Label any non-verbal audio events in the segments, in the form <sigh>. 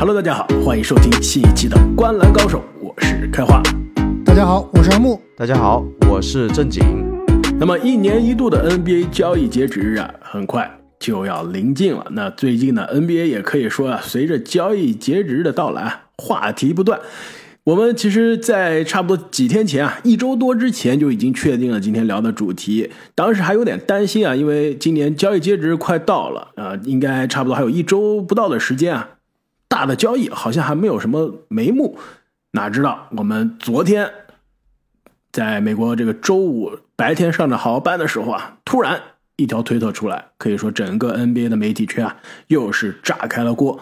Hello，大家好，欢迎收听新一期的《观篮高手》，我是开花。大家好，我是阿木。大家好，我是正经。那么一年一度的 NBA 交易截止日啊，很快就要临近了。那最近呢，NBA 也可以说啊，随着交易截止日的到来，话题不断。我们其实，在差不多几天前啊，一周多之前就已经确定了今天聊的主题。当时还有点担心啊，因为今年交易截止日快到了啊，应该差不多还有一周不到的时间啊，大的交易好像还没有什么眉目。哪知道我们昨天在美国这个周五白天上着好班的时候啊，突然一条推特出来，可以说整个 NBA 的媒体圈啊，又是炸开了锅。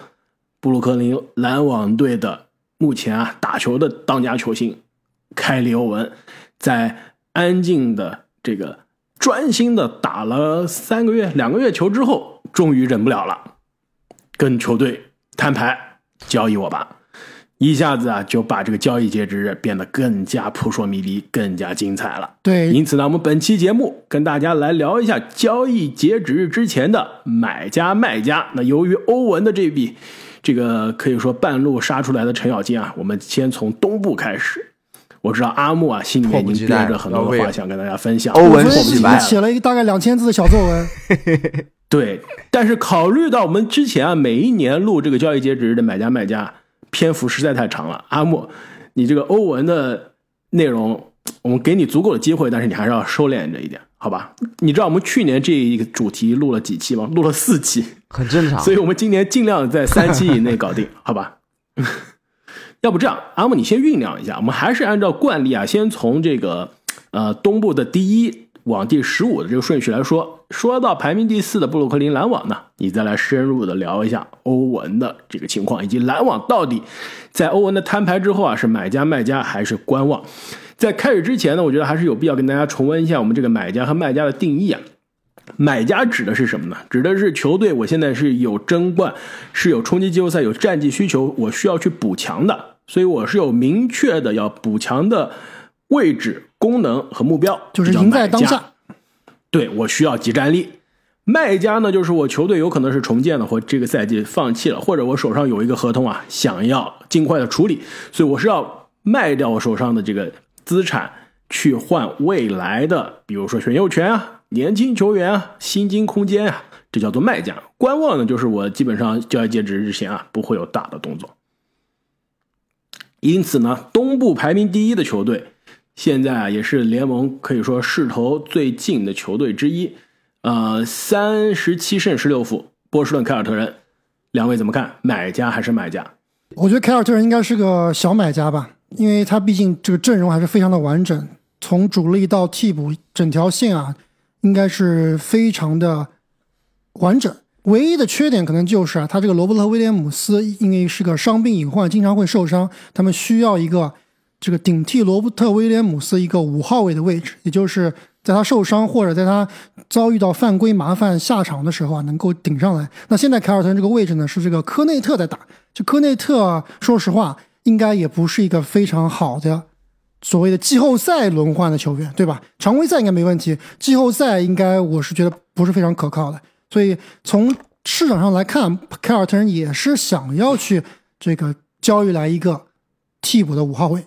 布鲁克林篮网队的。目前啊，打球的当家球星凯里欧文，在安静的这个专心的打了三个月、两个月球之后，终于忍不了了，跟球队摊牌交易我吧，一下子啊就把这个交易截止日变得更加扑朔迷离、更加精彩了。对，因此呢，我们本期节目跟大家来聊一下交易截止日之前的买家卖家。那由于欧文的这笔。这个可以说半路杀出来的程咬金啊，我们先从东部开始。我知道阿木啊，心里面已经憋着很多的话想跟大家分享。欧文写了一个大概两千字的小作文。<laughs> 对，但是考虑到我们之前啊，每一年录这个交易截止日的买家卖家篇幅实在太长了，阿莫，你这个欧文的内容，我们给你足够的机会，但是你还是要收敛着一点。好吧，你知道我们去年这一个主题录了几期吗？录了四期，很正常。所以我们今年尽量在三期以内搞定，好吧？<laughs> 要不这样，阿莫你先酝酿一下，我们还是按照惯例啊，先从这个呃东部的第一往第十五的这个顺序来说。说到排名第四的布鲁克林篮网呢，你再来深入的聊一下欧文的这个情况，以及篮网到底在欧文的摊牌之后啊，是买家卖家还是观望？在开始之前呢，我觉得还是有必要跟大家重温一下我们这个买家和卖家的定义啊。买家指的是什么呢？指的是球队我现在是有争冠，是有冲击季后赛、有战绩需求，我需要去补强的，所以我是有明确的要补强的位置、功能和目标，就是赢在当下。对我需要集战力。卖家呢，就是我球队有可能是重建了，或这个赛季放弃了，或者我手上有一个合同啊，想要尽快的处理，所以我是要卖掉我手上的这个。资产去换未来的，比如说选秀权啊、年轻球员啊、薪金空间啊，这叫做卖家。观望呢，就是我基本上交易截止日前啊，不会有大的动作。因此呢，东部排名第一的球队，现在啊也是联盟可以说势头最近的球队之一，呃，三十七胜十六负，波士顿凯尔特人，两位怎么看？买家还是卖家？我觉得凯尔特人应该是个小买家吧。因为他毕竟这个阵容还是非常的完整，从主力到替补，整条线啊，应该是非常的完整。唯一的缺点可能就是啊，他这个罗伯特威廉姆斯因为是个伤病隐患，经常会受伤，他们需要一个这个顶替罗伯特威廉姆斯一个五号位的位置，也就是在他受伤或者在他遭遇到犯规麻烦下场的时候啊，能够顶上来。那现在凯尔特人这个位置呢，是这个科内特在打，这科内特说实话。应该也不是一个非常好的所谓的季后赛轮换的球员，对吧？常规赛应该没问题，季后赛应该我是觉得不是非常可靠的。所以从市场上来看，凯尔特人也是想要去这个交易来一个替补的五号位。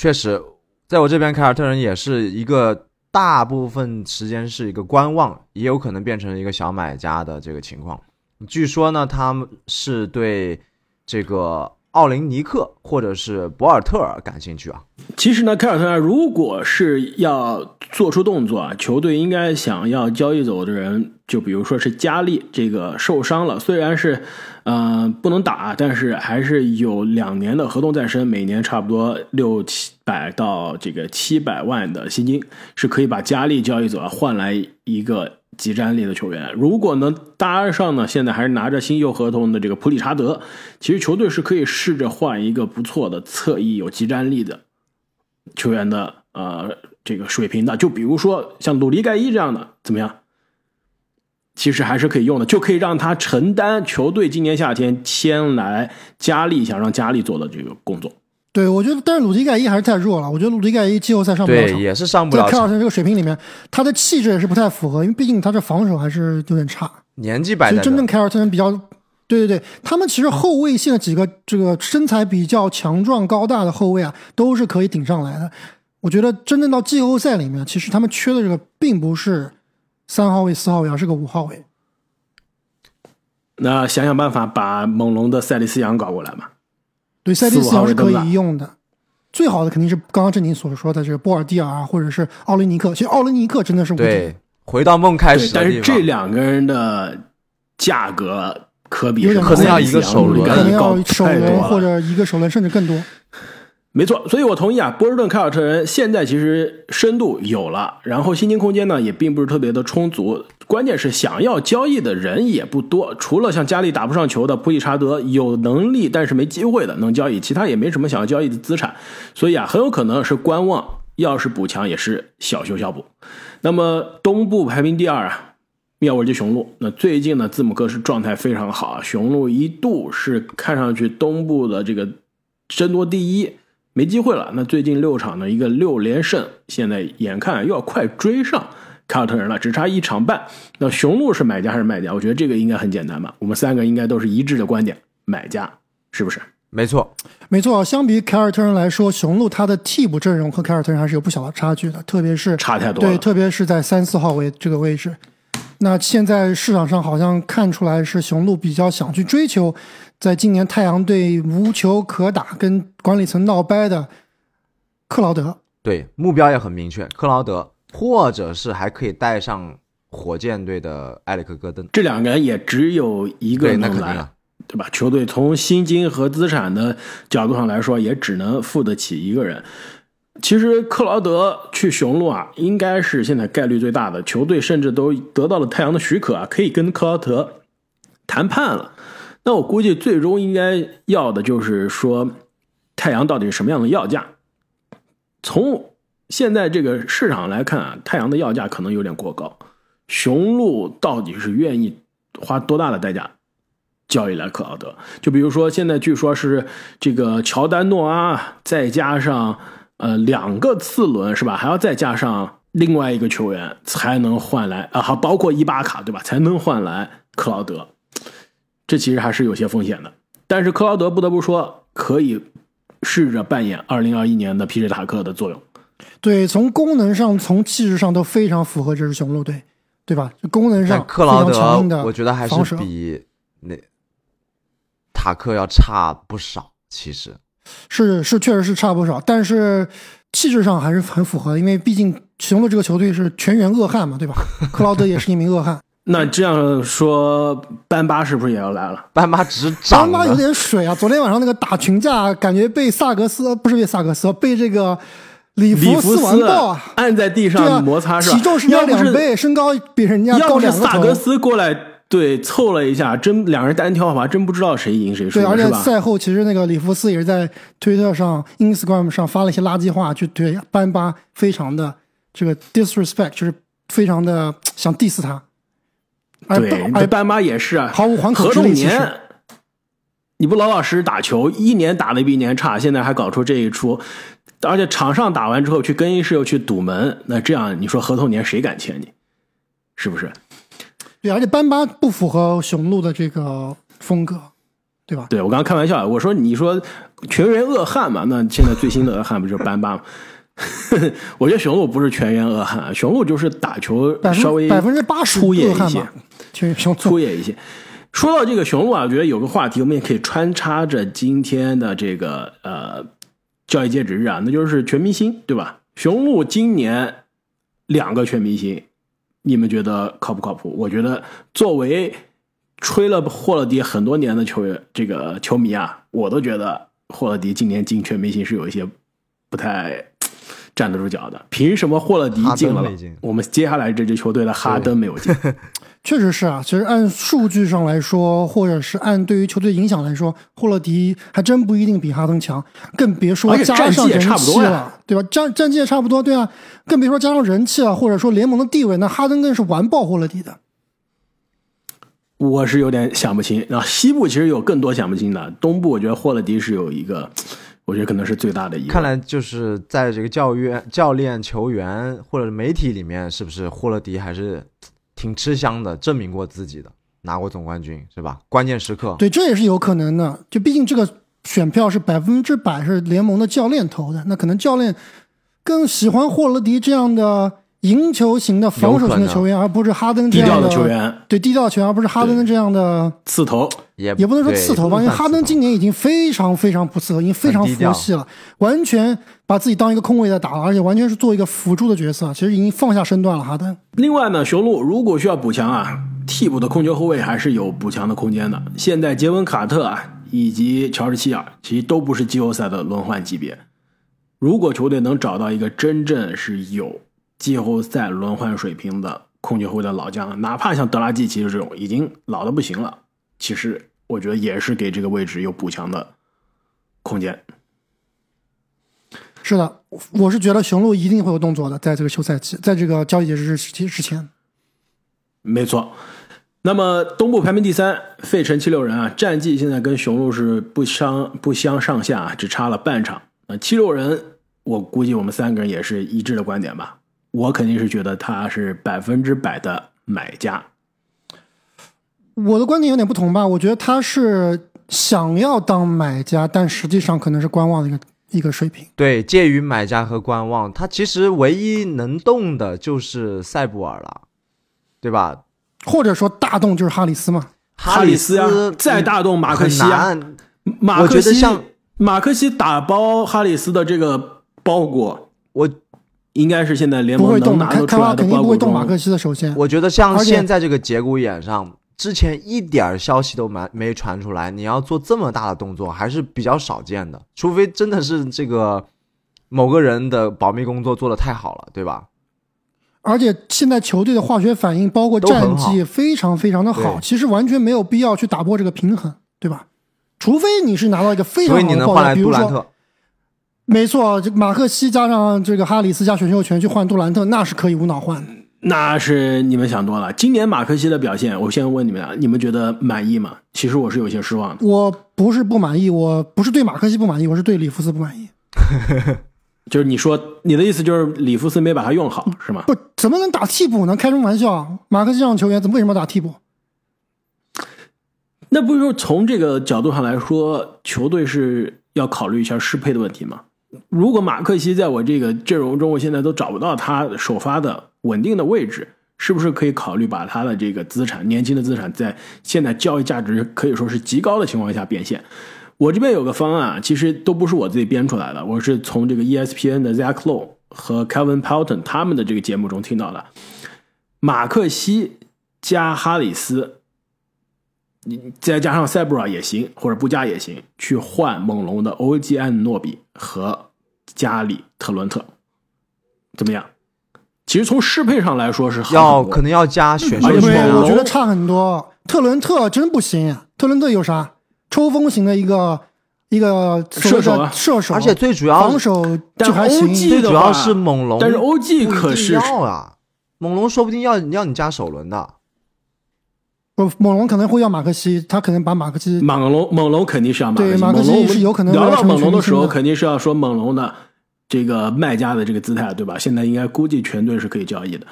确实，在我这边，凯尔特人也是一个大部分时间是一个观望，也有可能变成一个小买家的这个情况。据说呢，他们是对这个。奥林尼克或者是博尔特尔感兴趣啊？其实呢，凯尔特人如果是要做出动作啊，球队应该想要交易走的人，就比如说是加利这个受伤了，虽然是，呃，不能打，但是还是有两年的合同在身，每年差不多六七百到这个七百万的薪金，是可以把加利交易走啊，换来一个。极战力的球员，如果能搭上呢，现在还是拿着新秀合同的这个普里查德，其实球队是可以试着换一个不错的侧翼有极战力的球员的呃这个水平的，就比如说像鲁迪盖伊这样的，怎么样？其实还是可以用的，就可以让他承担球队今年夏天签来加利想让加利做的这个工作。对，我觉得，但是鲁迪盖伊还是太弱了。我觉得鲁迪盖伊季后赛上不了场，也是上不了在凯尔特人这个水平里面，他的气质也是不太符合，因为毕竟他这防守还是有点差。年纪摆在真正凯尔特人比较对对对，他们其实后卫线的几个这个身材比较强壮高大的后卫啊，都是可以顶上来的。我觉得真正到季后赛里面，其实他们缺的这个并不是三号位、四号位，而是个五号位。那想想办法把猛龙的塞利斯扬搞过来嘛。对，塞利斯扬是可以用的。最好的肯定是刚刚正宁所说的这个波尔蒂尔啊，或者是奥雷尼克。其实奥雷尼克真的是无敌对，回到梦开始，但是始的地方。这两个人的价格可比是可能要一个首轮可能高要首轮或者一个首轮甚至更多。没错，所以我同意啊，波士顿凯尔特人现在其实深度有了，然后薪金空间呢也并不是特别的充足，关键是想要交易的人也不多，除了像家里打不上球的普里查德有能力但是没机会的能交易，其他也没什么想要交易的资产，所以啊很有可能是观望，要是补强也是小修小补。那么东部排名第二啊，密尔沃基雄鹿。那最近呢，字母哥是状态非常好啊，雄鹿一度是看上去东部的这个争夺第一，没机会了。那最近六场的一个六连胜，现在眼看又要快追上凯尔特人了，只差一场半。那雄鹿是买家还是卖家？我觉得这个应该很简单吧。我们三个应该都是一致的观点，买家是不是？没错，没错，相比于凯尔特人来说，雄鹿他的替补阵容和凯尔特人还是有不小的差距的，特别是差太多了。对，特别是在三四号位这个位置。那现在市场上好像看出来是雄鹿比较想去追求，在今年太阳队无球可打，跟管理层闹掰的克劳德。对，目标也很明确，克劳德，或者是还可以带上火箭队的埃里克戈登。这两个人也只有一个人，那能来。对吧？球队从薪金和资产的角度上来说，也只能付得起一个人。其实克劳德去雄鹿啊，应该是现在概率最大的。球队甚至都得到了太阳的许可啊，可以跟克劳德谈判了。那我估计最终应该要的就是说，太阳到底是什么样的要价？从现在这个市场来看啊，太阳的要价可能有点过高。雄鹿到底是愿意花多大的代价交易来克劳德？就比如说，现在据说是这个乔丹诺阿，再加上呃两个次轮是吧？还要再加上另外一个球员，才能换来啊，还包括伊巴卡对吧？才能换来克劳德。这其实还是有些风险的。但是克劳德不得不说，可以试着扮演2021年的皮什塔克的作用。对，从功能上、从气质上都非常符合这支雄鹿队，对吧？功能上克劳德，的我觉得还是比那塔克要差不少。其实，是是确实是差不少，但是气质上还是很符合的，因为毕竟雄鹿这个球队是全员恶汉嘛，对吧？克劳德也是一名恶汉，<laughs> 那这样说，班巴是不是也要来了？班巴只班巴有，点水啊！昨天晚上那个打群架，感觉被萨格斯不是被萨格斯，被这个里里弗弗斯完爆啊！按在地上摩擦是吧？体重是要两倍，身高比人家要是高两个头萨格。斯过来对凑了一下，真两人单挑的话，真不知道谁赢谁输对，而且？赛后其实那个里弗斯也是在推特上、Instagram 上发了一些垃圾话，就对班巴非常的这个 disrespect，就是非常的想 diss 他。对，这班巴也是啊，毫无还口合之力。你不老老实实打球，一年打的比一年差，现在还搞出这一出，而且场上打完之后去更衣室又去堵门，那这样你说合同年谁敢签你？是不是？对，而且班巴不符合雄鹿的这个风格，对吧？对我刚刚开玩笑，我说你说全员恶汉嘛，那现在最新的恶汉不就是班巴吗？<laughs> 我觉得雄鹿不是全员恶汉，雄鹿就是打球稍微百分之八十粗野一些粗野一些。说到这个雄鹿啊，我觉得有个话题我们也可以穿插着今天的这个呃交易截止日啊，那就是全明星，对吧？雄鹿今年两个全明星，你们觉得靠不靠谱？我觉得作为吹了霍勒迪很多年的球员，这个球迷啊，我都觉得霍勒迪今年进全明星是有一些不太站得住脚的。凭什么霍勒迪进了进，我们接下来这支球队的哈登没有进？<laughs> 确实是啊，其实按数据上来说，或者是按对于球队影响来说，霍勒迪还真不一定比哈登强，更别说加战绩也上人差不多呀气了，对吧？战战绩也差不多，对啊，更别说加上人气了，或者说联盟的地位，那哈登更是完爆霍勒迪的。我是有点想不清。然后西部其实有更多想不清的，东部我觉得霍勒迪是有一个，我觉得可能是最大的一个。看来就是在这个教育、教练、球员或者媒体里面，是不是霍勒迪还是挺吃香的，证明过自己的。拿过总冠军，是吧？关键时刻，对，这也是有可能的。就毕竟这个选票是百分之百是联盟的教练投的，那可能教练更喜欢霍勒迪这样的赢球型的防守型的球员，而不是哈登这样低调的球员，对低调的球员，而不是哈登这样的刺头。也也不能说刺头吧，因为哈登今年已经非常非常不刺头，已经非常佛系了，完全把自己当一个空位在打了，而且完全是做一个辅助的角色，其实已经放下身段了。哈登，另外呢，雄鹿如果需要补强啊，替补的控球后卫还是有补强的空间的。现在杰文卡特啊，以及乔治希尔其实都不是季后赛的轮换级别。如果球队能找到一个真正是有季后赛轮换水平的控球后卫的老将，哪怕像德拉季奇这种已经老的不行了，其实我觉得也是给这个位置有补强的空间。是的，我是觉得雄鹿一定会有动作的，在这个休赛期，在这个交易截止日之之前。没错。那么东部排名第三，费城七六人啊，战绩现在跟雄鹿是不相不相上下啊，只差了半场。那七六人，我估计我们三个人也是一致的观点吧。我肯定是觉得他是百分之百的买家。我的观点有点不同吧，我觉得他是想要当买家，但实际上可能是观望的一个一个水平。对，介于买家和观望，他其实唯一能动的就是塞布尔了，对吧？或者说大动就是哈里斯嘛，哈里斯啊再大动马克西啊马克我觉得西像马克西打包哈里斯的这个包裹，我应该是现在联不会动的，盟能拿开开发得出来的肯定不会动马克西的首先。我觉得像现在这个节骨眼上，之前一点儿消息都没没传出来，你要做这么大的动作还是比较少见的，除非真的是这个某个人的保密工作做得太好了，对吧？而且现在球队的化学反应，包括战绩非常非常的好，其实完全没有必要去打破这个平衡，对吧？除非你是拿到一个非常所以好的报价，你能换来比如说，杜兰特，没错，这马克西加上这个哈里斯加选秀权去换杜兰特，那是可以无脑换的。那是你们想多了。今年马克西的表现，我先问你们啊，你们觉得满意吗？其实我是有些失望的。我不是不满意，我不是对马克西不满意，我是对里弗斯不满意。<laughs> 就是你说你的意思就是里弗斯没把他用好是吗？不，怎么能打替补呢？开什么玩笑？马克西这样的球员怎么为什么要打替补？那不是从这个角度上来说，球队是要考虑一下适配的问题吗？如果马克西在我这个阵容中，我现在都找不到他首发的稳定的位置，是不是可以考虑把他的这个资产，年轻的资产，在现在交易价值可以说是极高的情况下变现？我这边有个方案，其实都不是我自己编出来的，我是从这个 ESPN 的 Zach Lowe 和 Kevin Pelton 他们的这个节目中听到的。马克西加哈里斯，你再加上塞布尔也行，或者不加也行，去换猛龙的欧基安诺比和加里特伦特，怎么样？其实从适配上来说是要可能要加选秀而且对，权啊我觉得差很多。特伦特真不行，特伦特有啥？抽风型的一个一个射手啊射手，而且最主要防守就还行。但 OG 最主要是猛龙，但是 OG 可是猛龙说不定要要你加首轮的，不，猛龙可能会要马克西，他可能把马克西猛龙，猛龙肯定是要马克西。对马克西是有可能聊到猛龙的时候，肯定是要说猛龙的这个卖家的这个姿态，对吧？现在应该估计全队是可以交易的，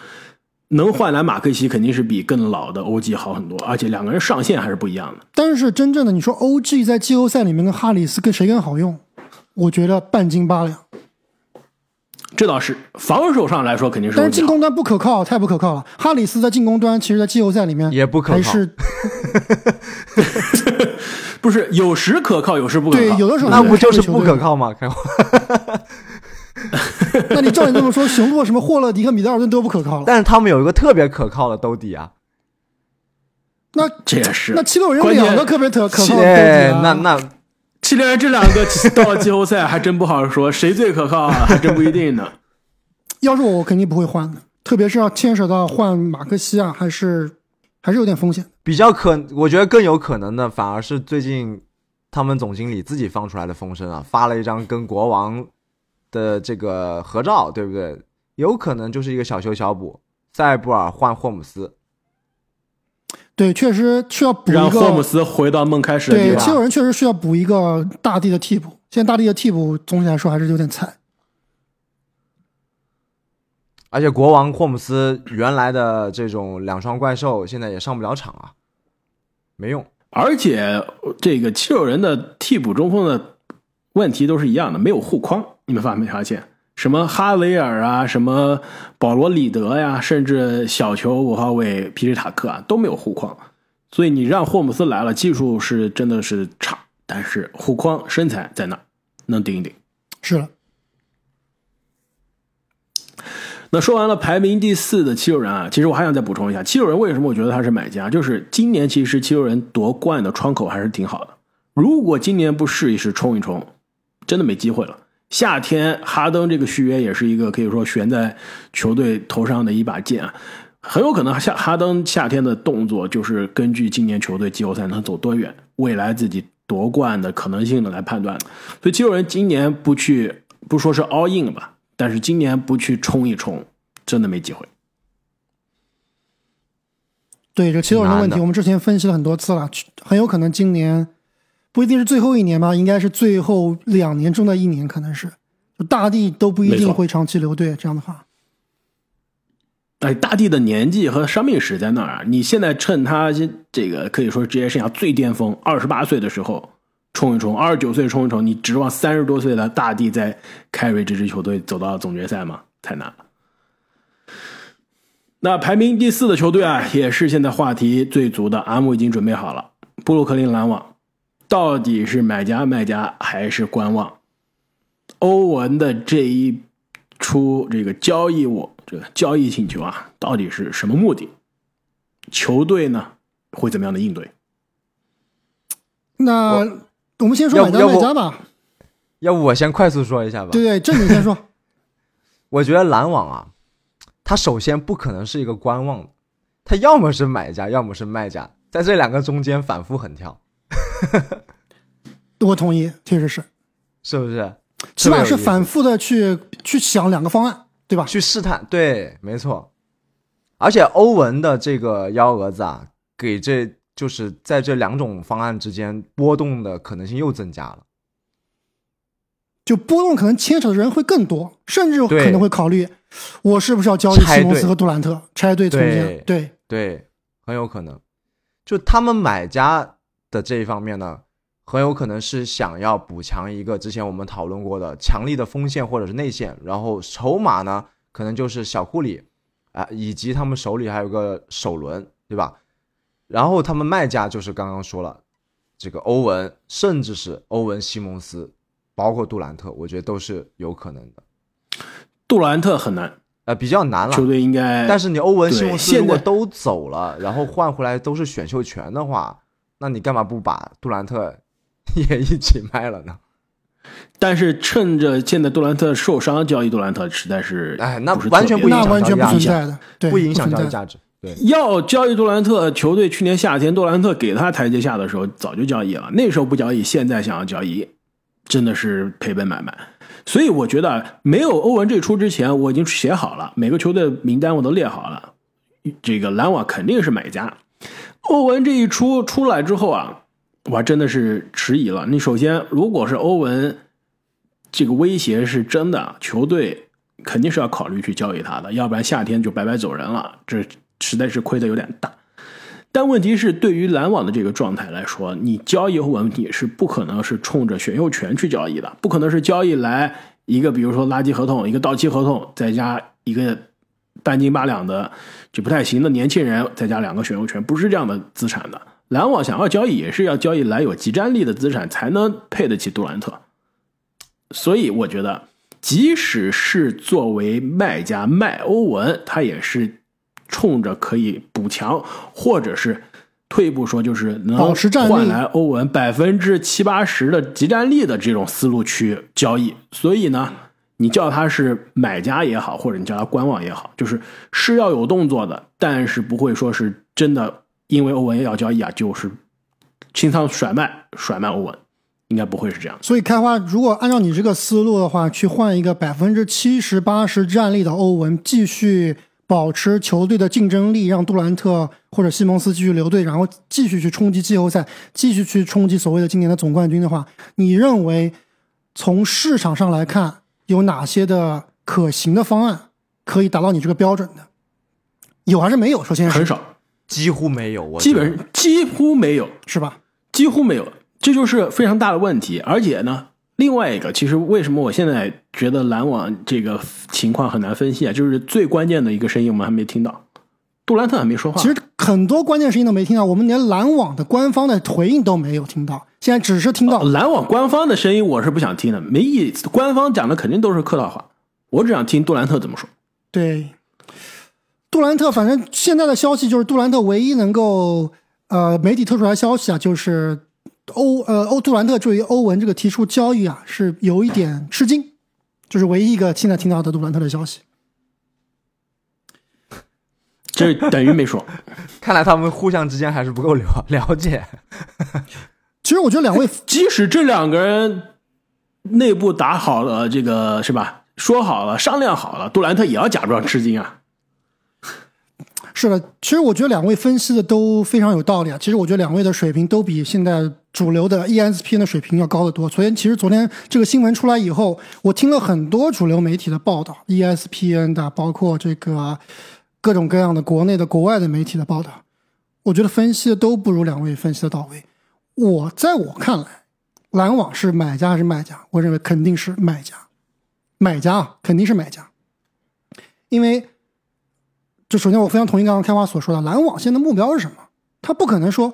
能换来马克西肯定是比更老的 OG 好很多，而且两个人上限还是不一样的。但是真正的你说 OG 在季后赛里面跟哈里斯跟谁更好用？我觉得半斤八两。这倒是防守上来说肯定是但是。进攻端不可靠，太不可靠了。哈里斯在进攻端，其实在季后赛里面也不可靠还是 <laughs> 不是有时可靠，有时不可靠。对，有的时候那不就是不可？靠吗？开花 <laughs> 那你照你这么说，雄鹿什么霍勒迪和米德尔顿都不可靠了。但是他们有一个特别可靠的兜底啊，那这也是那七六人有关键两个特别特可靠的哎兜底啊，那那七连人这两个到了季后赛还真不好说，谁最可靠啊？还真不一定呢。<laughs> 要是我，我肯定不会换的，特别是要牵扯到换马克西啊，还是还是有点风险。比较可，我觉得更有可能的反而是最近他们总经理自己放出来的风声啊，发了一张跟国王的这个合照，对不对？有可能就是一个小修小补，塞布尔换霍姆斯，对，确实需要补一让霍姆个。斯回到梦开始的对，地方。七六人确实需要补一个大地的替补。现在大地的替补总体来说还是有点菜。而且国王霍姆斯原来的这种两双怪兽现在也上不了场啊。没用。而且这个七六人的替补中锋的问题都是一样的，没有护框。你们发没发现？什么哈维尔啊，什么保罗里德呀，甚至小球五号位皮什塔克啊都没有护框。所以你让霍姆斯来了，技术是真的是差，但是护框身材在那，能顶一顶。是了。那说完了排名第四的七六人啊，其实我还想再补充一下，七六人为什么我觉得他是买家？就是今年其实七六人夺冠的窗口还是挺好的。如果今年不试一试冲一冲，真的没机会了。夏天哈登这个续约也是一个可以说悬在球队头上的一把剑啊，很有可能夏哈登夏天的动作就是根据今年球队季后赛能走多远，未来自己夺冠的可能性的来判断。所以七六人今年不去，不说是 all in 吧。但是今年不去冲一冲，真的没机会。对这七六人的问题，我们之前分析了很多次了，很有可能今年不一定是最后一年吧，应该是最后两年中的一年，可能是大帝都不一定会长期留队。这样的话，哎，大帝的年纪和伤病史在那儿，你现在趁他这个可以说职业生涯最巅峰，二十八岁的时候。冲一冲，二十九岁冲一冲，你指望三十多岁的大帝在凯瑞这支球队走到总决赛吗？太难了。那排名第四的球队啊，也是现在话题最足的，阿姆已经准备好了。布鲁克林篮网到底是买家卖家还是观望？欧文的这一出这个交易，我这个交易请求啊，到底是什么目的？球队呢会怎么样的应对？那。我们先说买家卖家吧，要不我先快速说一下吧。对对，这你先说。<laughs> 我觉得篮网啊，他首先不可能是一个观望，他要么是买家，要么是卖家，在这两个中间反复横跳。<laughs> 我同意，确实是，是不是？起码是反复的去去想两个方案，对吧？去试探，对，没错。而且欧文的这个幺蛾子啊，给这。就是在这两种方案之间波动的可能性又增加了，就波动可能牵扯的人会更多，甚至可能会考虑我是不是要交易西蒙斯和杜兰特拆队重建，对对，很有可能。就他们买家的这一方面呢，很有可能是想要补强一个之前我们讨论过的强力的锋线或者是内线，然后筹码呢可能就是小库里啊，以及他们手里还有个首轮，对吧？然后他们卖家就是刚刚说了，这个欧文，甚至是欧文、西蒙斯，包括杜兰特，我觉得都是有可能的。杜兰特很难，呃，比较难了。球队应该，但是你欧文、西蒙斯如果都走了，然后换回来都是选秀权的话，那你干嘛不把杜兰特 <laughs> 也一起卖了呢？但是趁着现在杜兰特受伤，交易杜兰特实在是，哎，那完全不影响交易价值，不影响交易价值。对，要交易杜兰特，球队去年夏天杜兰特给他台阶下的时候，早就交易了。那时候不交易，现在想要交易，真的是赔本买卖。所以我觉得，没有欧文这出之前，我已经写好了每个球队名单，我都列好了。这个篮网肯定是买家。欧文这一出出来之后啊，我真的是迟疑了。你首先，如果是欧文这个威胁是真的，球队肯定是要考虑去交易他的，要不然夏天就白白走人了。这。实在是亏的有点大，但问题是，对于篮网的这个状态来说，你交易欧文你是不可能是冲着选秀权去交易的，不可能是交易来一个比如说垃圾合同、一个到期合同，再加一个半斤八两的就不太行的年轻人，再加两个选秀权，不是这样的资产的。篮网想要交易，也是要交易来有集战力的资产，才能配得起杜兰特。所以我觉得，即使是作为卖家卖欧文，他也是。冲着可以补强，或者是退一步说，就是能换来欧文百分之七八十的集战力的这种思路去交易。所以呢，你叫他是买家也好，或者你叫他观望也好，就是是要有动作的，但是不会说是真的因为欧文要交易啊，就是清仓甩卖甩卖欧文，应该不会是这样。所以开花，如果按照你这个思路的话，去换一个百分之七十八十战力的欧文，继续。保持球队的竞争力，让杜兰特或者西蒙斯继续留队，然后继续去冲击季后赛，继续去冲击所谓的今年的总冠军的话，你认为从市场上来看，有哪些的可行的方案可以达到你这个标准的？有还是没有？首先很少，几乎没有，我基本上几乎没有，是吧？几乎没有，这就是非常大的问题。而且呢，另外一个，其实为什么我现在觉得篮网这个情况很难分析啊？就是最关键的一个声音我们还没听到，杜兰特还没说话。其实很多关键声音都没听到，我们连篮网的官方的回应都没有听到，现在只是听到、哦篮网官方的声音，我是不想听的，没意思。官方讲的肯定都是客套话，我只想听杜兰特怎么说。对，杜兰特，反正现在的消息就是杜兰特唯一能够呃媒体透出来消息啊，就是欧呃欧杜兰特对于欧文这个提出交易啊是有一点吃惊，就是唯一一个现在听到的杜兰特的消息。这等于没说。<laughs> 看来他们互相之间还是不够了了解。<laughs> 其实我觉得两位即使这两个人内部打好了，这个是吧？说好了，商量好了，杜兰特也要假装吃惊啊。是的，其实我觉得两位分析的都非常有道理啊。其实我觉得两位的水平都比现在主流的 E ESPN 的水平要高得多。昨天其实昨天这个新闻出来以后，我听了很多主流媒体的报道，E ESPN 的，包括这个各种各样的国内的、国外的媒体的报道，我觉得分析的都不如两位分析的到位。我在我看来，篮网是买家还是卖家？我认为肯定是买家，买家啊，肯定是买家，因为。就首先，我非常同意刚刚开花所说的，篮网现在目标是什么？他不可能说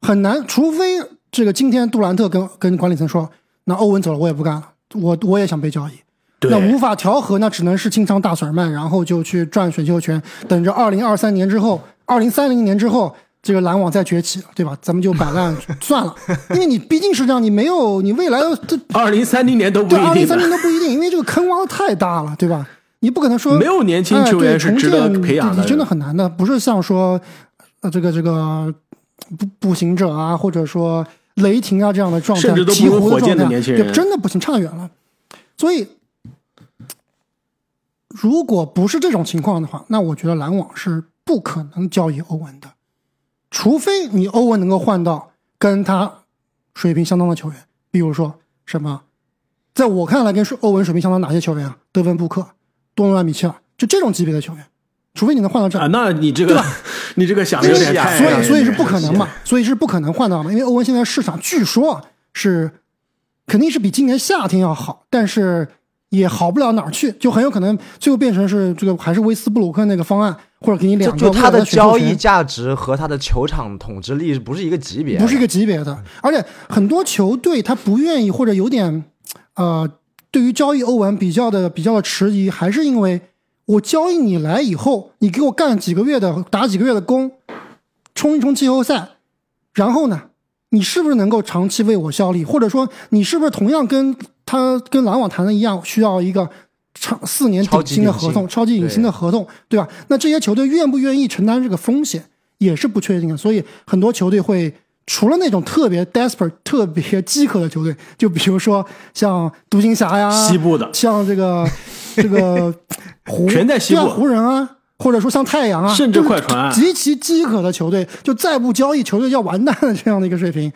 很难，除非这个今天杜兰特跟跟管理层说，那欧文走了，我也不干了，我我也想被交易。对那无法调和，那只能是清仓大甩卖，然后就去赚选秀权，等着二零二三年之后，二零三零年之后，这个篮网再崛起，对吧？咱们就摆烂算了，<laughs> 因为你毕竟是这样，你没有你未来的这二零三零年都不对二零三一定的零都不一定，因为这个坑挖的太大了，对吧？你不可能说没有年轻球员是值得重建培养的你真的很难的，不是像说呃这个这个步步行者啊，或者说雷霆啊这样的状态，甚至都不鹈鹕如火箭的年轻人对真的不行，差远了。所以，如果不是这种情况的话，那我觉得篮网是不可能交易欧文的，除非你欧文能够换到跟他水平相当的球员，比如说什么，在我看来跟欧文水平相当哪些球员啊？德文布克、多诺万米切尔，就这种级别的球员，除非你能换到这啊，那你这个你这个想的有点太，所以所以是不可能嘛，所以是不可能换到嘛，因为欧文现在市场据说啊是肯定是比今年夏天要好，但是也好不了哪儿去，就很有可能最后变成是这个还是威斯布鲁克那个方案，或者给你两个就就他的交易价值和他的球场统治力不是一个级别，不是一个级别的，而且很多球队他不愿意或者有点呃，对于交易欧文比较的比较的迟疑，还是因为我交易你来以后，你给我干几个月的打几个月的工，冲一冲季后赛，然后呢，你是不是能够长期为我效力，或者说你是不是同样跟他跟篮网谈的一样，需要一个长四年超顶薪的合同，超级顶薪的合同，对吧？那这些球队愿不愿意承担这个风险，也是不确定的。所以很多球队会除了那种特别 desperate、特别饥渴的球队，就比如说像独行侠呀，西部的像这个 <laughs> 这个湖，全在西部对啊湖人啊，或者说像太阳啊，甚至快船啊极其饥渴的球队，就再不交易，球队要完蛋的这样的一个水平。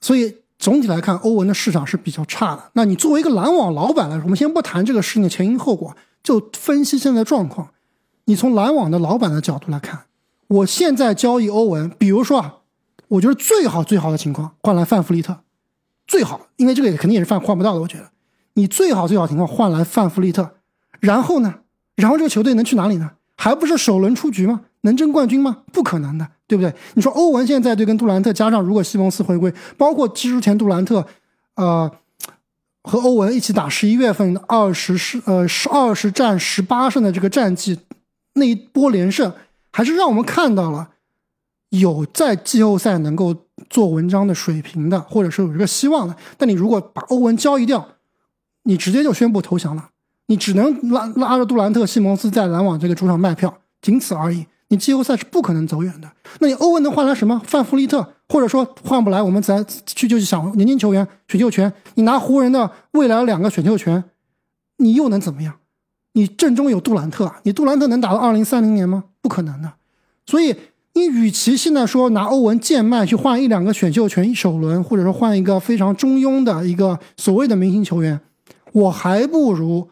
所以总体来看，欧文的市场是比较差的。那你作为一个篮网老板来说，我们先不谈这个事情的前因后果，就分析现在状况。你从篮网的老板的角度来看，我现在交易欧文，比如说啊，我觉得最好最好的情况换来范弗利特，最好，因为这个也肯定也是范换不到的。我觉得你最好最好情况换来范弗利特，然后呢，然后这个球队能去哪里呢？还不是首轮出局吗？能争冠军吗？不可能的，对不对？你说欧文现在队跟杜兰特加上如果西蒙斯回归，包括之前杜兰特，呃，和欧文一起打十一月份二十是呃十二十战十八胜的这个战绩，那一波连胜，还是让我们看到了有在季后赛能够做文章的水平的，或者是有这个希望的。但你如果把欧文交易掉，你直接就宣布投降了，你只能拉拉着杜兰特、西蒙斯在篮网这个主场卖票，仅此而已。你季后赛是不可能走远的。那你欧文能换来什么？范弗利特，或者说换不来，我们咱去就是想年轻球员选秀权。你拿湖人的未来两个选秀权，你又能怎么样？你阵中有杜兰特，你杜兰特能打到二零三零年吗？不可能的。所以你与其现在说拿欧文贱卖去换一两个选秀权一首轮，或者说换一个非常中庸的一个所谓的明星球员，我还不如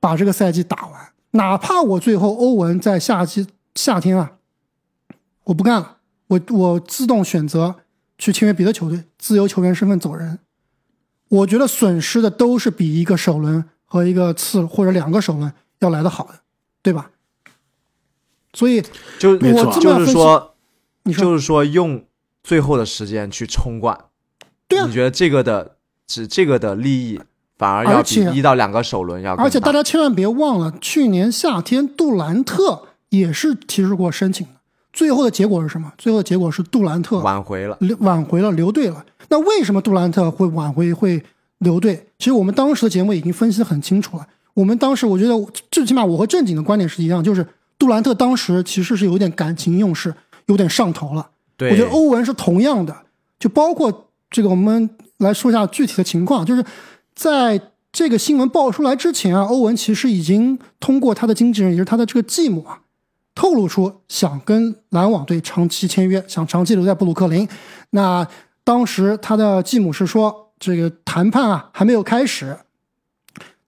把这个赛季打完，哪怕我最后欧文在夏季夏天啊我不干了，我我自动选择去签约别的球队，自由球员身份走人。我觉得损失的都是比一个首轮和一个次或者两个首轮要来的好的，对吧？所以就没错我这么就是说，你说就是说用最后的时间去冲冠。对啊你觉得这个的只这个的利益反而要比一到两个首轮要更而且大大家千万别忘了，去年夏天杜兰特也是提出过申请的，最后的结果是什么？最后的结果是杜兰特挽回了。挽回了留队了。那为什么杜兰特会挽回会留队？其实我们当时的节目已经分析得很清楚了。我们当时我觉得最起码我和正经的观点是一样，就是杜兰特当时其实是有点感情用事，有点上头了。对，我觉得欧文是同样的，就包括这个，我们来说一下具体的情况，就是在这个新闻爆出来之前啊，欧文其实已经通过他的经纪人，也就是他的这个继母啊，透露出想跟篮网队长期签约，想长期留在布鲁克林。那当时他的继母是说，这个谈判啊还没有开始，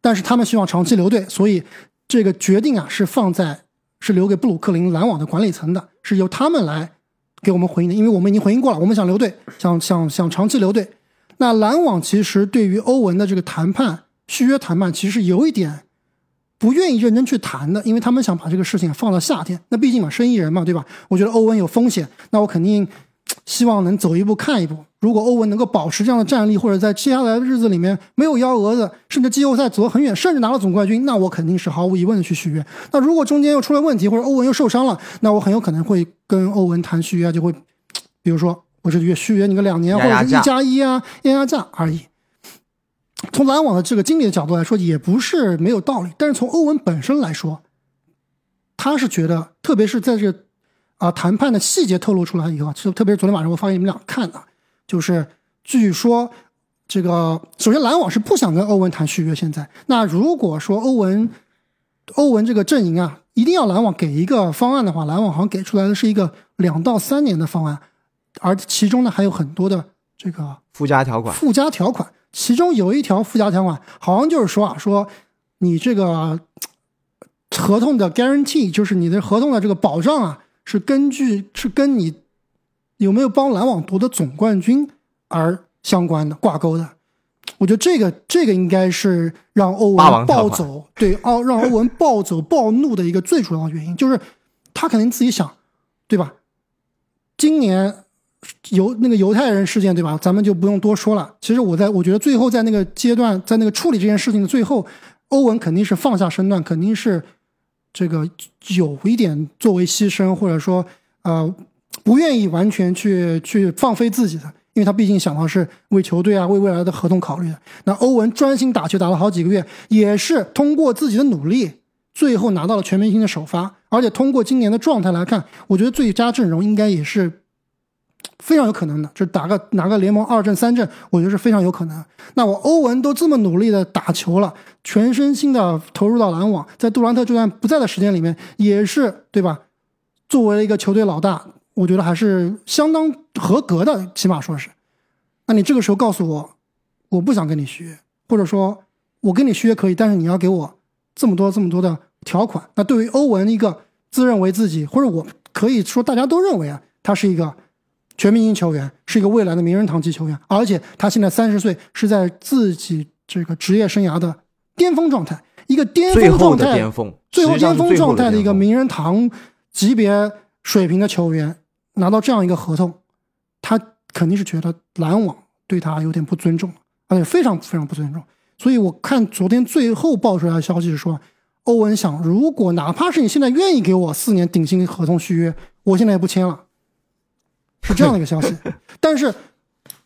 但是他们希望长期留队，所以这个决定啊是放在是留给布鲁克林篮网的管理层的，是由他们来给我们回应的，因为我们已经回应过了，我们想留队，想想想长期留队。那篮网其实对于欧文的这个谈判续约谈判，其实有一点不愿意认真去谈的，因为他们想把这个事情放到夏天。那毕竟嘛，生意人嘛，对吧？我觉得欧文有风险，那我肯定希望能走一步看一步。如果欧文能够保持这样的战力，或者在接下来的日子里面没有幺蛾子，甚至季后赛走得很远，甚至拿了总冠军，那我肯定是毫无疑问的去续约。那如果中间又出了问题，或者欧文又受伤了，那我很有可能会跟欧文谈续约，就会，比如说我这约续约你个两年，或者是一加一啊，压压价而已。从篮网的这个经理的角度来说，也不是没有道理。但是从欧文本身来说，他是觉得，特别是在这个啊谈判的细节透露出来以后啊，其实特别是昨天晚上我发给你们俩看的，就是据说这个首先篮网是不想跟欧文谈续约，现在那如果说欧文欧文这个阵营啊，一定要篮网给一个方案的话，篮网好像给出来的是一个两到三年的方案，而其中呢还有很多的这个附加条款，附加条款，其中有一条附加条款，好像就是说啊，说你这个合同的 guarantee，就是你的合同的这个保障啊，是根据是跟你有没有帮篮网夺得总冠军而相关的挂钩的。我觉得这个这个应该是让欧文暴走，对，奥让欧文暴走暴怒的一个最主要原因，就是他肯定自己想，对吧？今年犹那个犹太人事件，对吧？咱们就不用多说了。其实我在我觉得最后在那个阶段，在那个处理这件事情的最后，欧文肯定是放下身段，肯定是这个有一点作为牺牲，或者说呃不愿意完全去去放飞自己的，因为他毕竟想到是为球队啊为未来的合同考虑的。那欧文专心打球打了好几个月，也是通过自己的努力，最后拿到了全明星的首发，而且通过今年的状态来看，我觉得最佳阵容应该也是非常有可能的，就打个拿个联盟二阵三阵，我觉得是非常有可能。那我欧文都这么努力的打球了，全身心的投入到篮网，在杜兰特这段不在的时间里面，也是对吧？作为一个球队老大，我觉得还是相当合格的，起码说是。那你这个时候告诉我，我不想跟你续约，或者说我跟你续约可以，但是你要给我这么多这么多的条款。那对于欧文一个自认为自己，或者我可以说大家都认为啊，他是一个全明星球员，是一个未来的名人堂级球员，而且他现在三十岁，是在自己这个职业生涯的巅峰状态，一个巅峰状态，的巅峰，最后巅峰状态的一个名人堂级别水平的球员，拿到这样一个合同，他肯定是觉得篮网对他有点不尊重，而且非常非常不尊重。所以我看昨天最后爆出来的消息是说，欧文想，如果哪怕是你现在愿意给我四年顶薪合同续约，我现在也不签了，是这样的一个消息。<laughs> 但是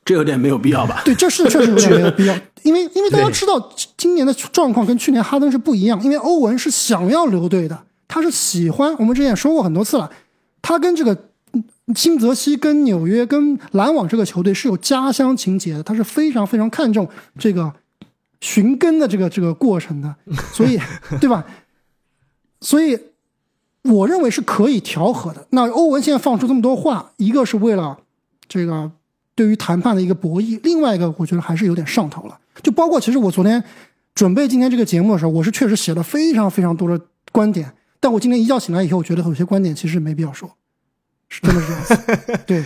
这有点没有必要吧？对，这是确实有点没有必要，因为因为大家知道今年的状况跟去年哈登是不一样，因为欧文是想要留队的，他是喜欢，我们之前也说过很多次了，他跟这个嗯新泽西、跟纽约、跟篮网这个球队是有家乡情节的，他是非常非常看重这个寻根的这个这个过程的，所以 <laughs> 对吧？所以我认为是可以调和的。那欧文现在放出这么多话，一个是为了这个对于谈判的一个博弈，另外一个我觉得还是有点上头了。就包括其实我昨天准备今天这个节目的时候，我是确实写了非常非常多的观点，但我今天一觉醒来以后，我觉得有些观点其实没必要说。是真的是这样子。<laughs> 对，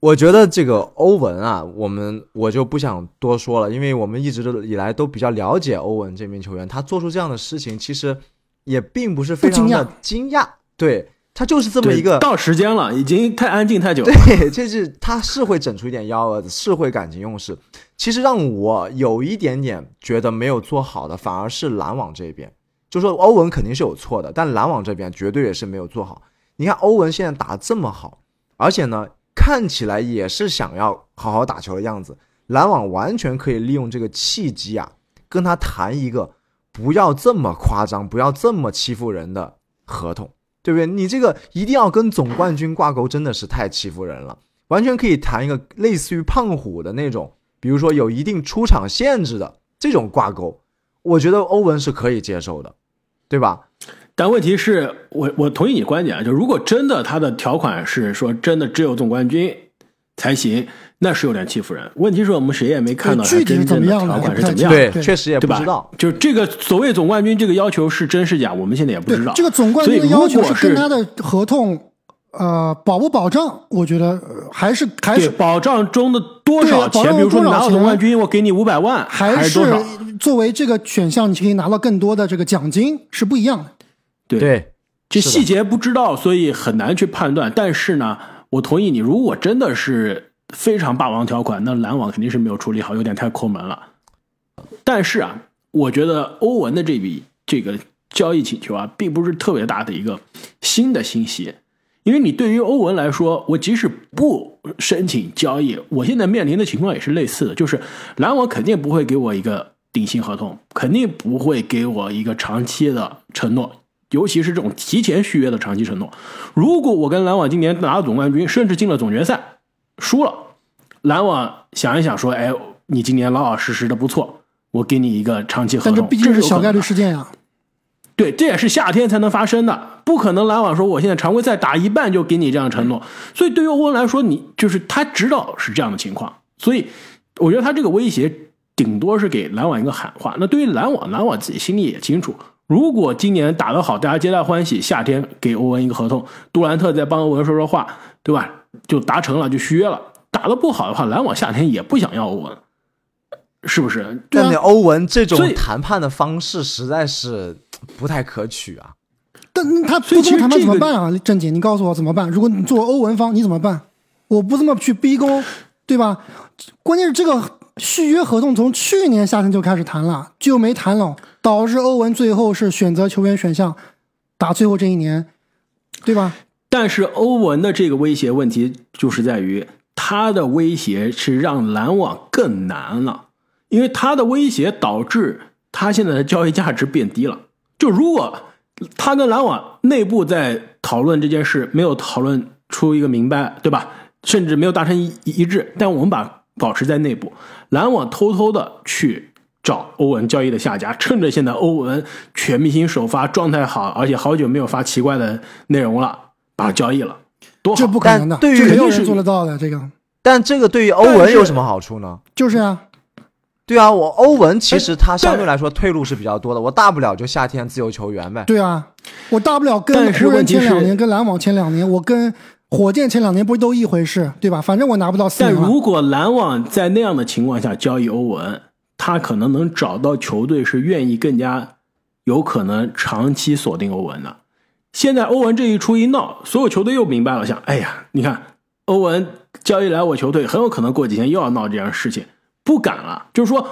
我觉得这个欧文啊，我们我就不想多说了，因为我们一直都以来都比较了解欧文这名球员，他做出这样的事情，其实也并不是非常的惊讶，对他就是这么一个到时间了，已经太安静太久了。<laughs> 对，这是他是会整出一点幺蛾子，是会感情用事。其实让我有一点点觉得没有做好的，反而是篮网这边，就说欧文肯定是有错的，但篮网这边绝对也是没有做好。你看欧文现在打的这么好，而且呢。看起来也是想要好好打球的样子，篮网完全可以利用这个契机啊，跟他谈一个不要这么夸张、不要这么欺负人的合同，对不对？你这个一定要跟总冠军挂钩，真的是太欺负人了。完全可以谈一个类似于胖虎的那种，比如说有一定出场限制的这种挂钩，我觉得欧文是可以接受的，对吧？但问题是我我同意你观点啊，就如果真的他的条款是说真的只有总冠军才行，那是有点欺负人。问题是我们谁也没看到具体怎么样条款是怎么样，对，确实也不知道。就这个所谓总冠军这个要求是真是假，我们现在也不知道。这个总冠军的要求是跟他的合同呃保不保障，我觉得还是还是保障中的多少钱？比如说拿到总冠军，我给你五百万，还是多少？作为这个选项，你可以拿到更多的这个奖金，是不一样的。对，这细节不知道，所以很难去判断。但是呢，我同意你，如果真的是非常霸王条款，那篮网肯定是没有处理好，有点太抠门了。但是啊，我觉得欧文的这笔这个交易请求啊，并不是特别大的一个新的信息，因为你对于欧文来说，我即使不申请交易，我现在面临的情况也是类似的，就是篮网肯定不会给我一个顶薪合同，肯定不会给我一个长期的承诺。尤其是这种提前续约的长期承诺，如果我跟篮网今年拿了总冠军，甚至进了总决赛，输了，篮网想一想说：“哎，你今年老老实实的不错，我给你一个长期合同。”但这毕竟是小概率事件呀。对，这也是夏天才能发生的，不可能篮网说我现在常规赛打一半就给你这样承诺。所以对于欧文来说，你就是他知道是这样的情况，所以我觉得他这个威胁顶多是给篮网一个喊话。那对于篮网，篮网自己心里也清楚。如果今年打得好，大家皆大欢喜，夏天给欧文一个合同，杜兰特再帮欧文说说话，对吧？就达成了，就续约了。打得不好的话，篮网夏天也不想要欧文，是不是？但你欧文这种谈判的方式实在是不太可取啊。但他不这么谈判怎么办啊？郑姐，你告诉我怎么办？如果你作为欧文方，你怎么办？我不这么去逼宫，对吧？关键是这个。续约合同从去年夏天就开始谈了，就没谈拢，导致欧文最后是选择球员选项打最后这一年，对吧？但是欧文的这个威胁问题就是在于他的威胁是让篮网更难了，因为他的威胁导致他现在的交易价值变低了。就如果他跟篮网内部在讨论这件事，没有讨论出一个明白，对吧？甚至没有达成一一致，但我们把保持在内部。篮网偷偷的去找欧文交易的下家，趁着现在欧文全明星首发状态好，而且好久没有发奇怪的内容了，把他交易了，多好！这不可能的，对于没有人做得到的这个。但这个对于欧文有什么好处呢？就是啊，对啊，我欧文其实他相对来说退路是比较多的，我大不了就夏天自由球员呗。对啊，我大不了跟湖人签两年，跟篮网签两年，我跟。火箭前两年不是都一回事，对吧？反正我拿不到四但如果篮网在那样的情况下交易欧文，他可能能找到球队是愿意更加有可能长期锁定欧文的。现在欧文这一出一闹，所有球队又明白了，想：哎呀，你看欧文交易来我球队，很有可能过几天又要闹这样事情，不敢了。就是说，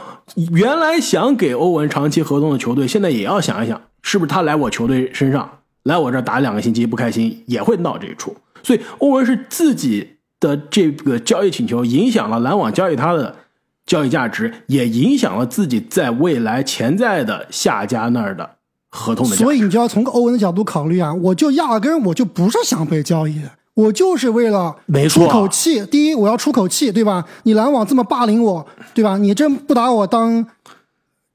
原来想给欧文长期合同的球队，现在也要想一想，是不是他来我球队身上，来我这打两个星期不开心，也会闹这一出。所以欧文是自己的这个交易请求影响了篮网交易他的交易价值，也影响了自己在未来潜在的下家那儿的合同的。所以你就要从欧文的角度考虑啊，我就压根我就不是想被交易的，我就是为了出口气。第一，我要出口气，对吧？你篮网这么霸凌我，对吧？你真不把我当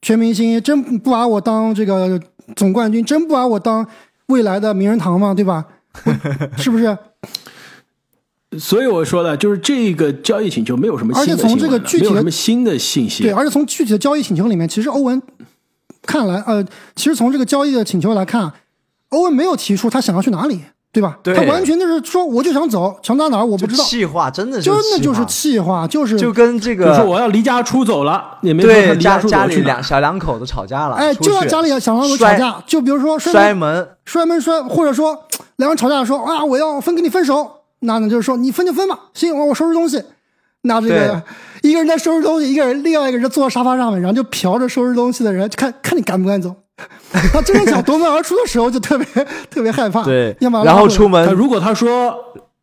全明星，真不把我当这个总冠军，真不把我当未来的名人堂吗？对吧？<laughs> 是不是？所以我说的，就是这个交易请求没有什么，而且从这个具体的什么新的信息，对，而且从具体的交易请求里面，其实欧文看来，呃，其实从这个交易的请求来看，欧文没有提出他想要去哪里，对吧？对。他完全就是说我就想走，想到哪儿我不知道，气话真的是真的就是气气话，就是，就跟这个就说我要离家出走了，也没说他对离家家家里出走去两小两口子吵架了，哎，就要家里小两口吵架，就比如说摔摔门。门，摔门摔，或者说两人吵架说啊我要分跟你分手，那呢就是说你分就分吧，行，我我收拾东西。那这个一个人在收拾东西，一个人另外一个人坐在沙发上面，然后就瞟着收拾东西的人，就看看你敢不敢走。他真的想夺门而出的时候，就特别 <laughs> 特别害怕。对要么，然后出他门，如果他说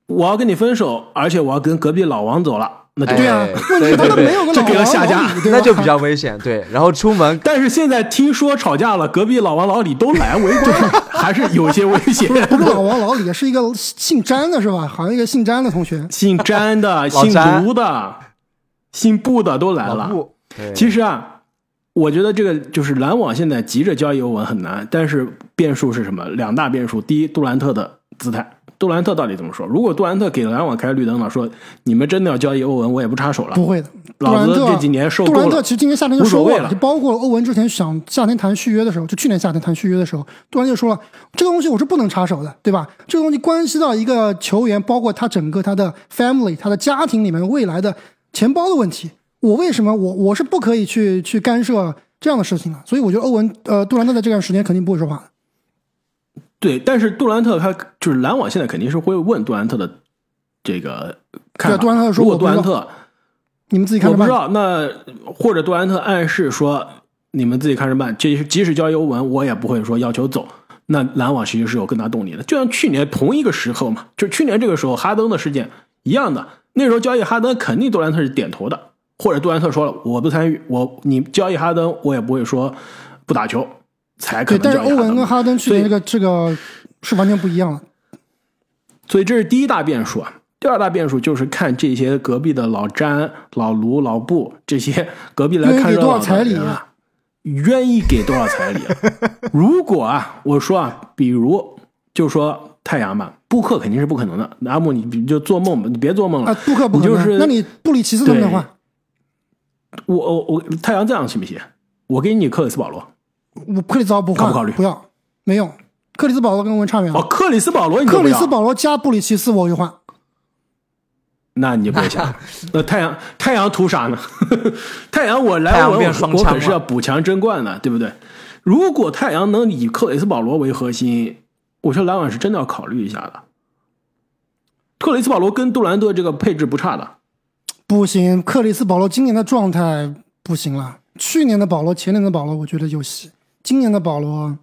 我要跟你分手，而且我要跟隔壁老王走了，那对啊，问题他都没有个这给老王老李那就比较危险。对，然后出门但是现在听说吵架了，隔壁老王老李都来围观，还是有些危险。不是老王老李，是一个姓詹的是吧？好像一个姓詹的同学。姓詹的、姓詹卢的、姓布的都来了。其实啊，我觉得这个就是篮网现在急着交易欧文很难，但是变数是什么？两大变数。第一，杜兰特的姿态。杜兰特到底怎么说？如果杜兰特给篮网开绿灯了，说你们真的要交易欧文，我也不插手了。不会的，杜老子兰特这几年受够了杜兰特其。实今年夏天就说过了就包括欧文之前想夏天谈续约的时候，就去年夏天谈续约的时候，杜兰特就说了，这个东西我是不能插手的，对吧？这个东西关系到一个球员，包括他整个他的 family、他的家庭里面未来的钱包的问题。我为什么我我是不可以去去干涉这样的事情的？所以我觉得欧文呃杜兰特在这段时间肯定不会说话的。对，但是杜兰特他就是篮网现在肯定是会问杜兰特的这个看法。对杜兰特说如果杜兰特你们自己看着办。我不知道，那或者杜兰特暗示说你们自己看着办，即使即使交易欧文，我也不会说要求走。那篮网其实是有更大动力的，就像去年同一个时候嘛，就去年这个时候哈登的事件一样的，那时候交易哈登肯定杜兰特是点头的，或者杜兰特说了我不参与，我你交易哈登我也不会说不打球，才可对，但是欧。文跟哈登去所以年这个这个是完全不一样的。所以这是第一大变数啊。第二大变数就是看这些隔壁的老詹、老卢、老布这些隔壁来看热闹愿意给多少彩礼的人啊，愿意给多少彩礼、啊？如果啊，我说啊，比如就说太阳吧，布克肯定是不可能的。阿木，你你就做梦吧，你别做梦了。啊，布克不可能。你就是那你布里奇斯他们的话，我我我太阳这样行不行？我给你克里斯保罗我克里斯保罗不换，考不考虑不要，没用。克里斯保罗跟欧文差远哦，了。克里斯保罗克里斯保罗加布里奇斯我就换。那你就别想了。那太阳太阳图啥呢？<laughs> 太阳我太阳来我我可是要补强争冠的，对不对？如果太阳能以克里斯保罗为核心，我说篮网是真的要考虑一下的。克里斯保罗跟杜兰特这个配置不差的，不行，克里斯保罗今年的状态不行了。去年的保罗，前年的保罗，我觉得有戏。今年的保罗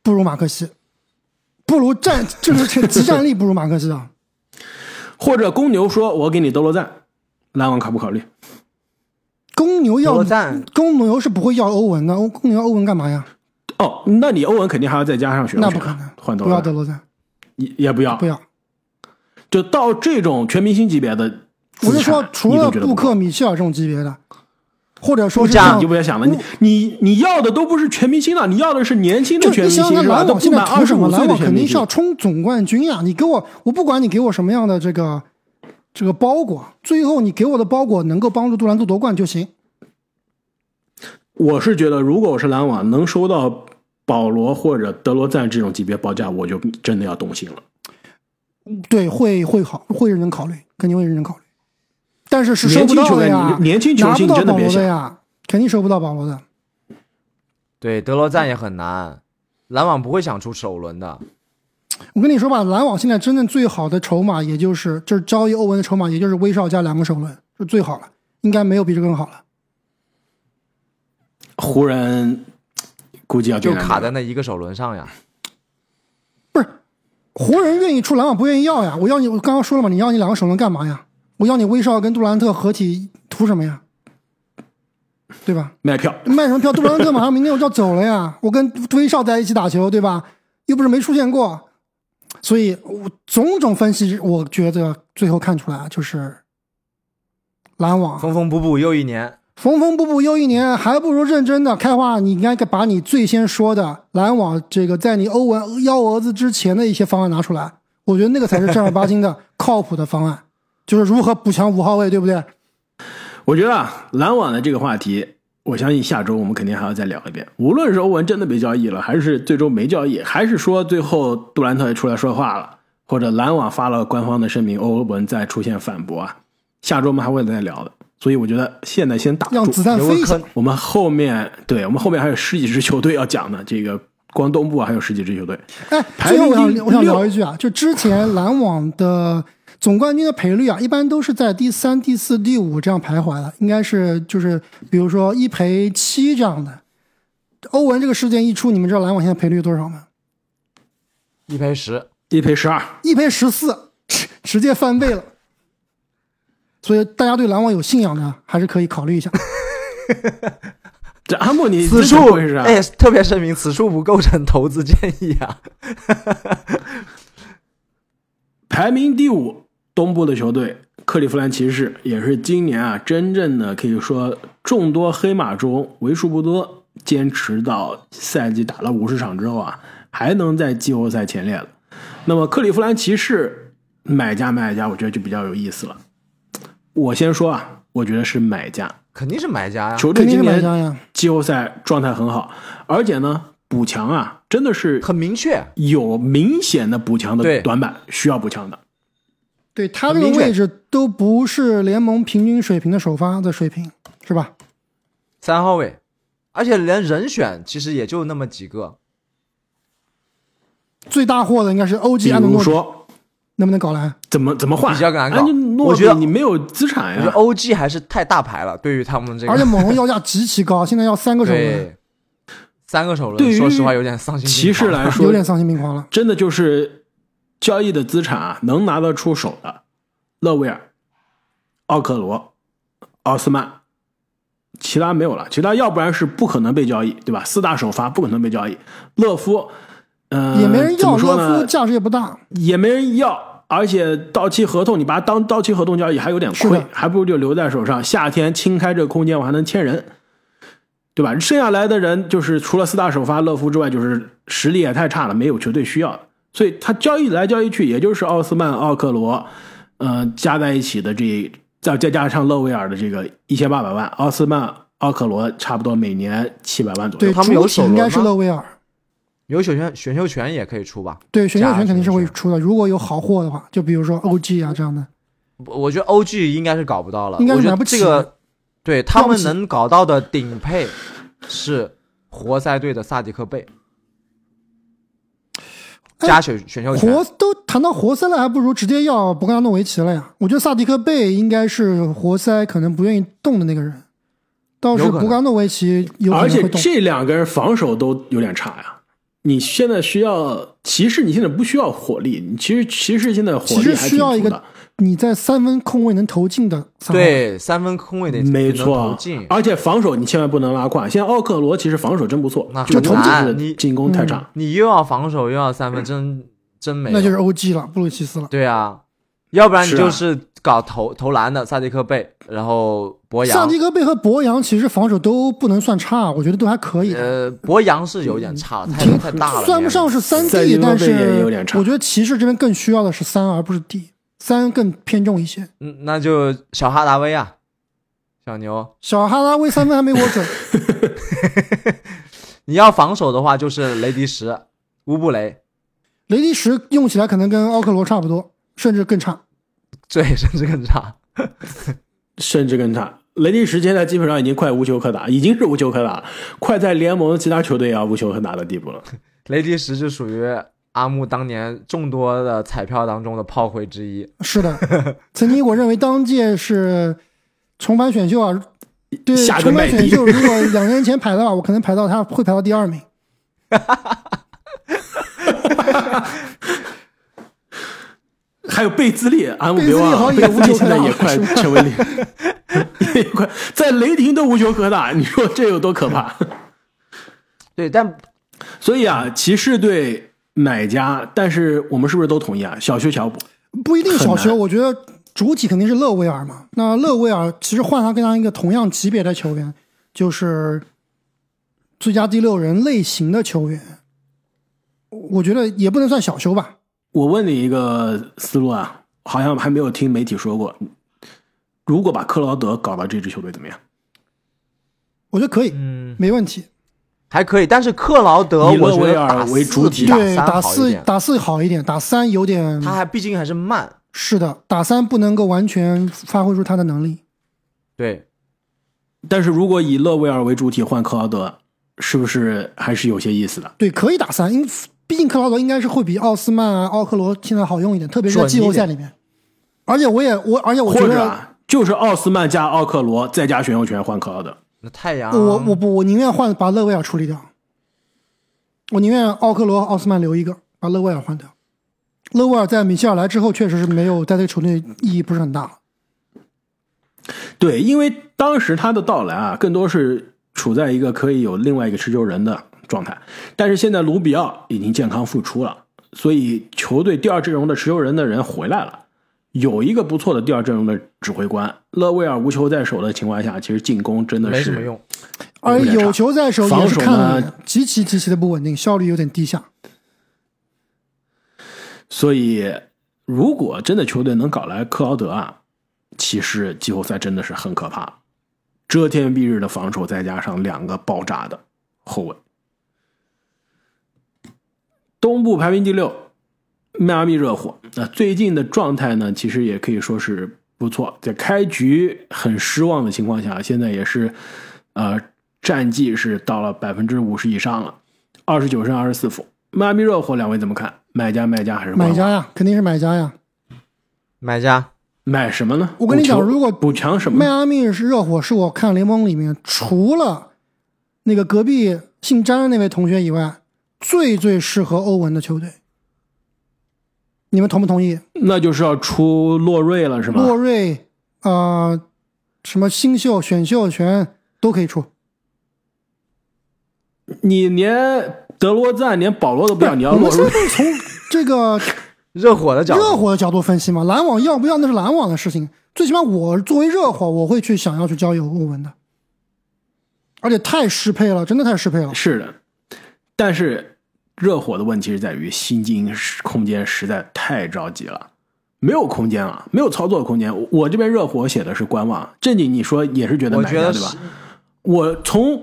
不如马克西，不如战，就是这集战力不如马克西啊。或者公牛说我给你德罗赞，篮网考不考虑？公牛要德罗赞公牛是不会要欧文的，欧公牛要欧文干嘛呀？哦，那你欧文肯定还要再加上选秀那不可能，换德不要罗赞，德罗赞，也也不要不，要。就到这种全明星级别的，我就说，除了布克、米切尔这种级别的，或者说是像你就不要想了，你你你要的都不是全明星了，你要的是年轻的全明星是吧？网现在图什么？满二十五岁肯定是要。冲总冠军呀！你给我，我不管你给我什么样的这个这个包裹，最后你给我的包裹能够帮助杜兰特夺冠就行。我是觉得，如果我是篮网，能收到保罗或者德罗赞这种级别报价，我就真的要动心了。对，会会好，会认真考虑，肯定会认真考虑。但是是收不到球的呀，年轻球星真的别想呀，肯定收不到保罗的。对，德罗赞也很难，篮网不会想出首轮的。我跟你说吧，篮网现在真正最好的筹码，也就是就是交易欧文的筹码，也就是威少加两个首轮，就最好了，应该没有比这更好了。湖人估计要就卡在那一个首轮上呀。不是，湖人愿意出，篮网不愿意要呀。我要你，我刚刚说了嘛，你要你两个首轮干嘛呀？我要你威少跟杜兰特合体，图什么呀？对吧？卖票。卖什么票？杜兰特马上明天我就要走了呀，我跟威少在一起打球，对吧？又不是没出现过，所以我种种分析，我觉得最后看出来啊，就是篮网缝缝补补又一年，缝缝补补又一年，还不如认真的开花。你应该把你最先说的篮网这个在你欧文幺蛾子之前的一些方案拿出来，我觉得那个才是正儿八经的靠谱的方案，就是如何补强五号位，对不对？我觉得啊，篮网的这个话题我相信下周我们肯定还要再聊一遍。无论是欧文真的被交易了，还是最终没交易，还是说最后杜兰特也出来说话了，或者篮网发了官方的声明，欧文再出现反驳啊，下周我们还会再聊的。所以我觉得现在先打住，让子弹飞一下。我们后面对我们后面还有十几支球队要讲呢，这个光东部还有十几支球队。哎，最后我想我想聊一句啊，就之前篮网的总冠军的赔率啊，一般都是在第三、第四、第五这样徘徊的，应该是就是比如说一赔七这样的。欧文这个事件一出，你们知道篮网现在赔率多少吗？一赔十，一赔十二，一赔十四，直接翻倍了。所以大家对篮网有信仰的，还是可以考虑一下。<laughs> 这阿莫尼此处是哎，特别声明，此处不构成投资建议啊。排名第五，东部的球队克利夫兰骑士，也是今年啊，真正的可以说众多黑马中为数不多坚持到赛季打了五十场之后啊，还能在季后赛前列的。那么克利夫兰骑士买家卖家，我觉得就比较有意思了。我先说啊，我觉得是买家，肯定是买家呀。球队今年季后赛状态很好，而且呢，补强啊，真的是很明确，有明显的补强的短板，需要补强的。对他这个位置都不是联盟平均水平的首发的水平，是吧？三号位，而且连人选其实也就那么几个。最大货的应该是欧吉安诺说。能不能搞来？怎么怎么换？比较难搞。我觉得你没有资产呀。我觉得 OG 还是太大牌了，对于他们这个。而且猛龙要价极其高，现在要三个首轮。三个首轮，说实话有点丧心。骑士来 <laughs> 说有点丧心病狂了。真的就是交易的资产啊，能拿得出手的，勒维尔、奥克罗、奥斯曼，其他没有了。其他要不然是不可能被交易，对吧？四大首发不可能被交易。勒夫，嗯，也没人要。勒夫价值也不大，也没人要。而且到期合同，你把它当到期合同交易还有点亏，还不如就留在手上。夏天清开这个空间，我还能签人，对吧？剩下来的人就是除了四大首发勒夫之外，就是实力也太差了，没有球队需要。所以他交易来交易去，也就是奥斯曼、奥克罗，嗯，加在一起的这再再加上勒维尔的这个一千八百万，奥斯曼、奥克罗差不多每年七百万左右。对他们有手应该是勒维尔。有选选选秀权也可以出吧？对，选秀权肯定是会出的。如果有好货的话，就比如说 OG 啊这样的。我觉得 OG 应该是搞不到了，应该买不起。这个对他们能搞到的顶配是活塞队的萨迪克贝，加选选秀权。活都谈到活塞了，还不如直接要博格诺维奇了呀。我觉得萨迪克贝应该是活塞可能不愿意动的那个人，倒是博格诺维奇有而且这两个人防守都有点差呀。你现在需要骑士，你现在不需要火力，你其实骑士现在火力还需要一个你在三分空位能投进的，对，三分空位得没错，而且防守你千万不能拉胯。现在奥克罗其实防守真不错，那就投进你进攻太差，你又要防守又要三分，真真没，那就是 OG 了，布鲁奇斯了。对啊，要不然你就是搞投投篮的萨迪克贝，然后。博扬、萨迪克贝和博扬其实防守都不能算差，我觉得都还可以。呃，博扬是有点差，太太大了，算不上是三 D，但是我觉得骑士这边更需要的是三，而不是 D，三更偏重一些。嗯，那就小哈达威啊，小牛，小哈达威三分还没我准。<laughs> 你要防守的话，就是雷迪什、乌布雷。雷迪什用起来可能跟奥克罗差不多，甚至更差。对，甚至更差，<laughs> <laughs> 甚至更差。雷迪什现在基本上已经快无球可打，已经是无球可打了，快在联盟其他球队也要无球可打的地步了。雷迪什就属于阿木当年众多的彩票当中的炮灰之一。<laughs> 是的，曾经我认为当届是重返选秀啊，对重返选秀，如果两年前排的话，我可能排到他会排到第二名。<laughs> 还有贝兹利，阿木别忘了，贝兹利现在也快成为零。也快在雷霆都无球可打，你说这有多可怕？<laughs> 对，但所以啊，骑士队买家，但是我们是不是都同意啊？小修小补不一定小修，我觉得主体肯定是勒维尔嘛。那勒维尔其实换他跟他一个同样级别的球员，就是最佳第六人类型的球员，我觉得也不能算小修吧。我问你一个思路啊，好像还没有听媒体说过。如果把克劳德搞到这支球队怎么样？我觉得可以，嗯，没问题。还可以，但是克劳德以勒我觉维尔得打为主体四打对，打四点，打四好一点，打三有点他还毕竟还是慢，是的，打三不能够完全发挥出他的能力。对，但是如果以勒维尔为主体换克劳德，是不是还是有些意思的？对，可以打三，因毕竟克劳德应该是会比奥斯曼啊、奥克罗现在好用一点，特别是在季后赛里面。而且我也我，而且我觉得，者啊，就是奥斯曼加奥克罗再加选秀权换克劳德？那太阳我我不我宁愿换把勒维尔处理掉，我宁愿奥克罗、奥斯曼留一个，把勒维尔换掉。勒维尔在米切尔来之后，确实是没有在这个球队意义不是很大了。对，因为当时他的到来啊，更多是处在一个可以有另外一个持球人的状态，但是现在卢比奥已经健康复出了，所以球队第二阵容的持球人的人回来了，有一个不错的第二阵容的指挥官。勒维尔无球在手的情况下，其实进攻真的是没什么用。而有球在手防守呢极其极其的不稳定，效率有点低下。所以，如果真的球队能搞来克劳德啊，其实季后赛真的是很可怕，遮天蔽日的防守，再加上两个爆炸的后卫。东部排名第六，迈阿密热火。那、最近的状态呢，其实也可以说是不错，在开局很失望的情况下，现在也是，呃，战绩是到了百分之五十以上了，二十九胜二十四负。迈阿密热火，两位怎么看？买家卖家还是买家呀，肯定是买家呀。买家买什么呢？我跟你讲如果补强什么？迈阿密是热火，是我看联盟里面除了那个隔壁姓詹的那位同学以外，最最适合欧文的球队。你们同不同意？那就是要出洛瑞了，是吗？洛瑞，呃，什么新秀、选秀权都可以出。你连德罗赞、连保罗都不要，你要我们现洛瑞在从这个 <laughs> 热火的角度，热火的角度分析嘛，篮网要不要那是篮网的事情。最起码我作为热火，我会去想要去交易欧文的，而且太适配了，真的太适配了。是的，但是热火的问题是在于薪金空间实在太着急了，没有空间了，没有操作空间。我我这边热火写的是观望，正经你说也是觉得我买家对吧？我从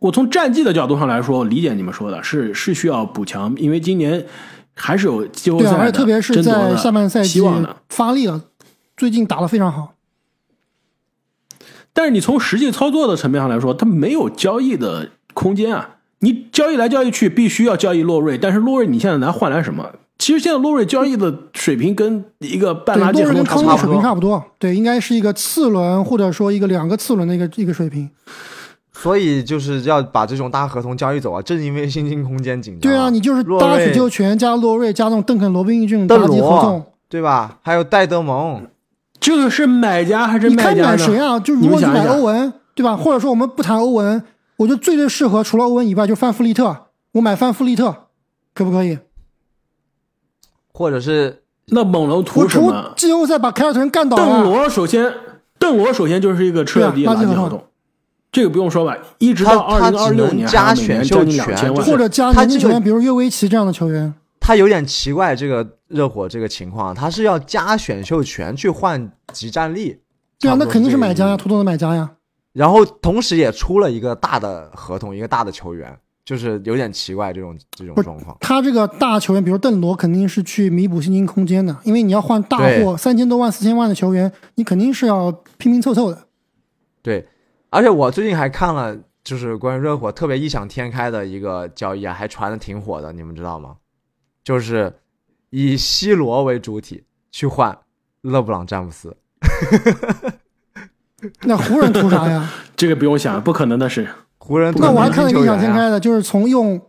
我从战绩的角度上来说，我理解你们说的是是需要补强，因为今年还是有季后赛的而且特别是在下半赛季。发力了，最近打得非常好。但是你从实际操作的层面上来说，它没有交易的空间啊！你交易来交易去，必须要交易洛瑞，但是洛瑞你现在拿换来什么？其实现在洛瑞交易的水平跟一个半对，垃圾洛瑞跟合同差不多水平差不多，对，应该是一个次轮或者说一个两个次轮的一个一个水平。所以就是要把这种大合同交易走啊，正因为薪金空间紧张。对啊，你就是洛瑞搭选秀权加洛瑞加那种邓肯罗宾逊邓搭机合同罗，，对吧？还有戴德蒙，这个是买家还是你看卖家呢？买谁啊？就如果你买们想想欧文，对吧？或者说我们不谈欧文，我觉得最最适合除了欧文以外，就范弗利特。我买范弗利特，可不可以？或者是那猛龙我图什么？季后赛把凯尔特人干倒了邓，罗首先，邓罗首先就是一个彻底垃圾合同这个不用说吧？一直到二零二六年加还要每年选秀将近两千万权，或者加年轻球员，比如约维奇这样的球员。他有点奇怪，这个热火这个情况，他是要加选秀权去换集战力。对啊，那肯定是买家呀，图图的买家呀。然后同时也出了一个大的合同，一个大的球员，就是有点奇怪这种这种状况。他这个大球员，比如邓罗，肯定是去弥补薪金空间的，因为你要换大对货三千多万、四千万的球员，你肯定是要拼拼凑凑的。对，而且我最近还看了，就是关于热火特别异想天开的一个交易啊，还传的挺火的，你们知道吗？就是以西罗为主体去换勒布朗詹姆斯。<laughs> 那湖人图啥呀？<laughs> 这个不用想，不可能的事。湖人那我还看了一个异想天开的，就是从用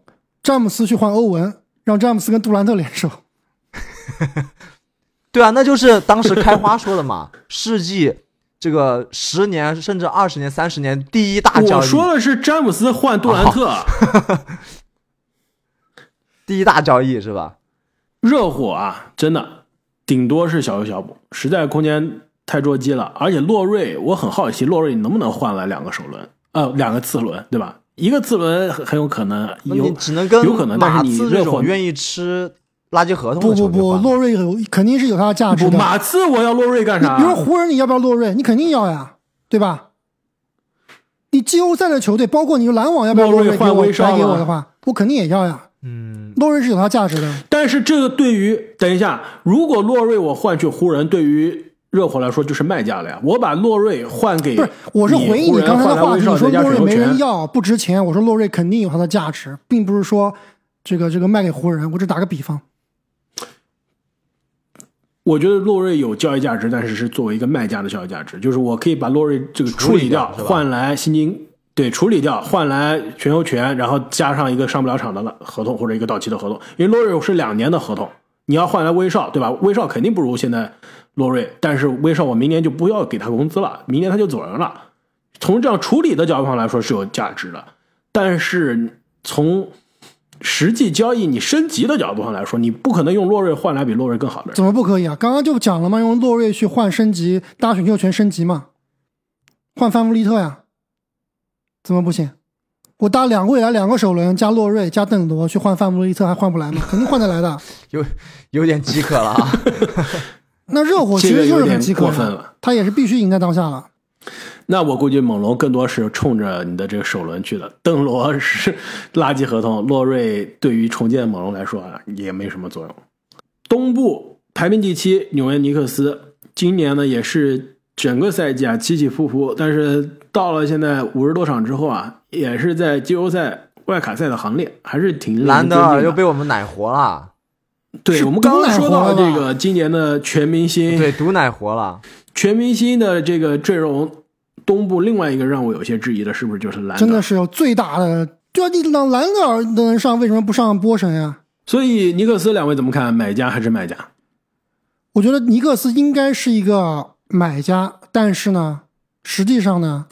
詹姆斯去换欧文，让詹姆斯跟杜兰特联手。<laughs> 对啊，那就是当时开花说的嘛，世纪这个十年甚至二十年、三十年第一大交易，我说的是詹姆斯换杜兰特，第一大交易是吧？热火啊，真的顶多是小修小补，实在空间太捉鸡了。而且洛瑞，我很好奇，洛瑞能不能换来两个首轮，呃，两个次轮，对吧？一个次轮很很有可能有你只能跟有可能，但是你这热火种愿意吃垃圾合同不不不，洛瑞有肯定是有他的价值的。马刺，我要洛瑞干啥比？如说湖人，你要不要洛瑞？你肯定要呀，对吧？你季后赛的球队，包括你篮网要不要洛瑞瑞给我换威少白给我吗的话，我肯定也要呀。嗯，洛瑞是有它价值的，但是这个对于等一下，如果洛瑞我换去湖人，对于热火来说就是卖价了呀。我把洛瑞换给不是，我是回应你刚才的话你说洛瑞。没人要，不值钱。我说洛瑞肯定有它的价值，并不是说这个这个卖给湖人。我只打个比方，我觉得洛瑞有交易价值，但是是作为一个卖家的交易价值，就是我可以把洛瑞这个处理掉，理掉换来薪金，对，处理掉，换来选秀权，然后加上一个上不了场的了合同或者一个到期的合同，因为洛瑞是两年的合同，你要换来威少，对吧？威少肯定不如现在洛瑞，但是威少我明年就不要给他工资了，明年他就走人了。从这样处理的角度上来说是有价值的，但是从实际交易你升级的角度上来说，你不可能用洛瑞换来比洛瑞更好的人。怎么不可以啊？刚刚就讲了嘛，用洛瑞去换升级，大选秀权升级嘛，换范弗利特呀，怎么不行？我搭两个未来两个首轮加洛瑞加邓罗去换范弗利特，还换不来吗？肯定换得来的。<laughs> 有有点饥渴了啊。<laughs> 那热火其实就是很过分了他也是必须赢在当下了。那我估计猛龙更多是冲着你的这个首轮去的。邓罗是垃圾合同，洛瑞对于重建猛龙来说啊也没什么作用。东部排名第七，纽约尼克斯今年呢也是整个赛季啊起起伏伏，但是到了现在五十多场之后啊，也是在季后赛外卡赛的行列，还是挺令人兰德尊敬的尔又被我们奶活了，是对我们刚刚说到这个今年的全明星，对，毒奶活了。全明星的这个阵容，东部另外一个让我有些质疑的，是不是就是兰？真的是有最大的，对啊，你让兰德尔都能上，为什么不上波神呀？所以尼克斯两位怎么看？买家还是卖家？我觉得尼克斯应该是一个买家，但是呢，实际上呢，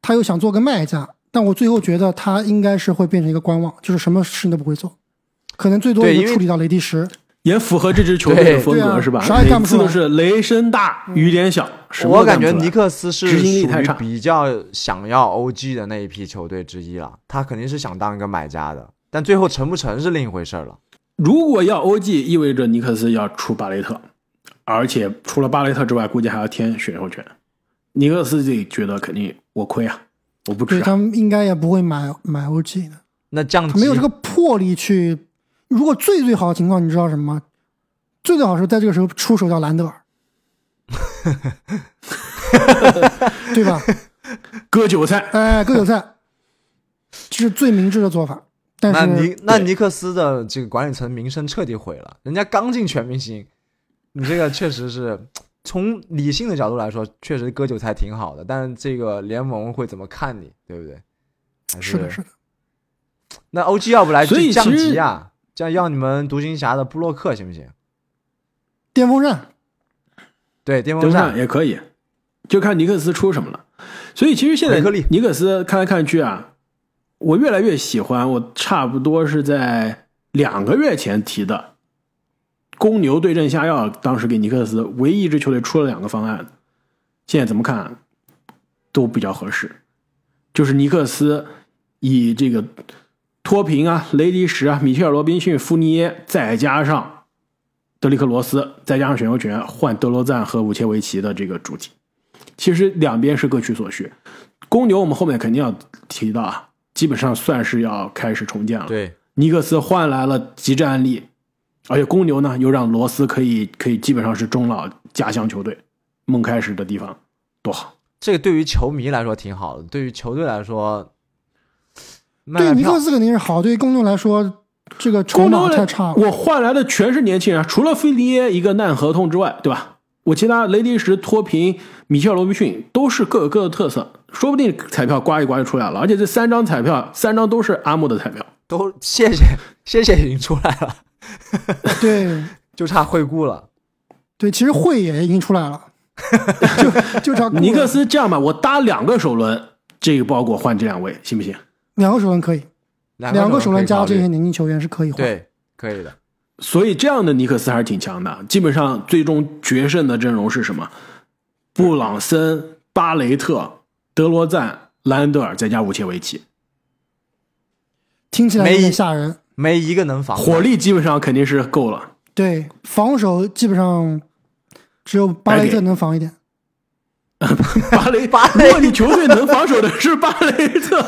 他又想做个卖家。但我最后觉得他应该是会变成一个观望，就是什么事情都不会做，可能最多对因为也就处理到雷迪什。也符合这支球队的风格，是吧？啥也干不出来每次都是雷声大雨点小，我感觉尼克斯是执行力属太差于比较想要 OG 的那一批球队之一了，他肯定是想当一个买家的，但最后成不成是另一回事了。如果要 OG，意味着尼克斯要出巴雷特，而且除了巴雷特之外，估计还要添选秀权。尼克斯自己觉得肯定我亏啊，我不值啊。对他们应该也不会买买 OG 的，那降级他没有这个魄力去。如果最最好的情况，你知道什么吗？最最好是在这个时候出手叫兰德尔，<laughs> 对吧？割韭菜，哎，割韭菜，这是最明智的做法。但那是尼那尼克斯的这个管理层名声彻底毁了，人家刚进全明星，你这个确实是从理性的角度来说，确实割韭菜挺好的，但是这个联盟会怎么看你，对不对？还是的，是的，那 OG 要不来就降级啊，这样要你们独行侠的布洛克行不行？电风扇对，巅登峰战也可以，就看尼克斯出什么了。所以其实现在克利尼克斯看来看去啊，我越来越喜欢，我差不多是在两个月前提的公牛对阵下药，当时给尼克斯唯一一支球队出了两个方案，现在怎么看都比较合适，就是尼克斯以这个托平啊、雷迪什啊、米切尔·罗宾逊、富尼耶，再加上德里克·罗斯，再加上选秀权换德罗赞和武切维奇的这个主体，其实两边是各取所需。公牛我们后面肯定要提到啊，基本上算是要开始重建了。对，尼克斯换来了极战力，而且公牛呢又让罗斯可以可以基本上是中老家乡球队梦开始的地方，多好。这个对于球迷来说挺好的，对于球队来说，卖对尼克斯肯定是好，对于公牛来说，这个筹码太差了。我换来的全是年轻人，除了菲利耶一个烂合同之外，对吧？我其他雷迪什、托平、米切尔·罗宾逊都是各有各的特色，说不定彩票刮一刮就出来了。而且这三张彩票，三张都是阿木的彩票。都谢谢谢谢已经出来了，<laughs> 对就差惠顾了。对，其实惠也已经出来了，<laughs> 就就差尼克斯这样吧，我搭两个首轮，这个包裹换这两位，行不行？两个首轮可以，两两个首轮加这些年轻球员是可以换。对，可以的。所以这样的尼克斯还是挺强的。基本上最终决胜的阵容是什么？布朗森、巴雷特、德罗赞、兰德尔，再加武切维奇，听起来有没点吓人。没一个能防火力基本上肯定是够了。对，防守基本上只有巴雷特能防一点。<laughs> 巴雷巴，如果你球队能防守的是巴雷特，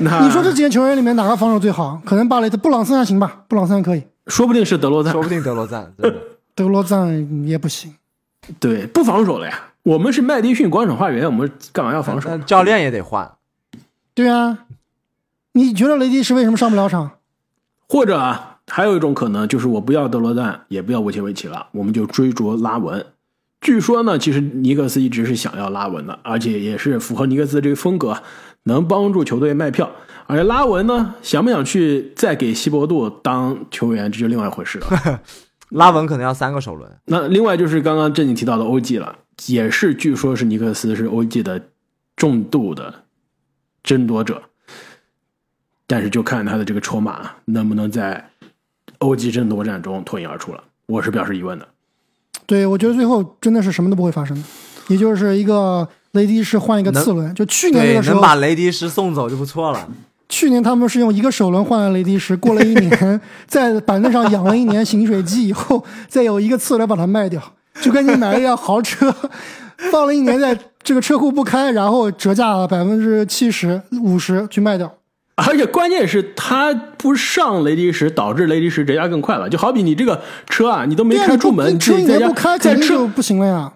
那你说这几个球员里面哪个防守最好？可能巴雷特、布朗森还行吧，布朗森还可以，说不定是德罗赞说。不定德罗赞 <laughs> 德罗赞也不行。对，不防守了呀。我们是麦迪逊广场花园，我们干嘛要防守？但教练也得换。对啊，你觉得雷迪什为什么上不了场？或者啊，还有一种可能就是我不要德罗赞，也不要维切维奇了，我们就追逐拉文。据说呢，其实尼克斯一直是想要拉文的，而且也是符合尼克斯这个风格，能帮助球队卖票。而且拉文呢，想不想去再给西伯杜当球员，这就另外一回事了。拉文可能要三个首轮，那另外就是刚刚正经提到的欧记了，也是据说是尼克斯是欧记的重度的争夺者，但是就看他的这个筹码能不能在欧记争夺战中脱颖而出了，我是表示疑问的。<tsk> 对，我觉得最后真的是什么都不会发生的，也就是一个雷迪士换一个次轮。就去年那，个时候，能把雷迪士送走就不错了。去年他们是用一个首轮换了雷迪什，过了一年，<laughs> 在板凳上养了一年醒水机以后，再有一个次轮把它卖掉，就跟你买了一辆豪车，放了一年在这个车库不开，然后折价百分之七十、五十去卖掉。而且关键是他不上雷迪什，导致雷迪什折价更快了。就好比你这个车啊，你都没开出门，你己在家你不开，在车肯定就不行了呀。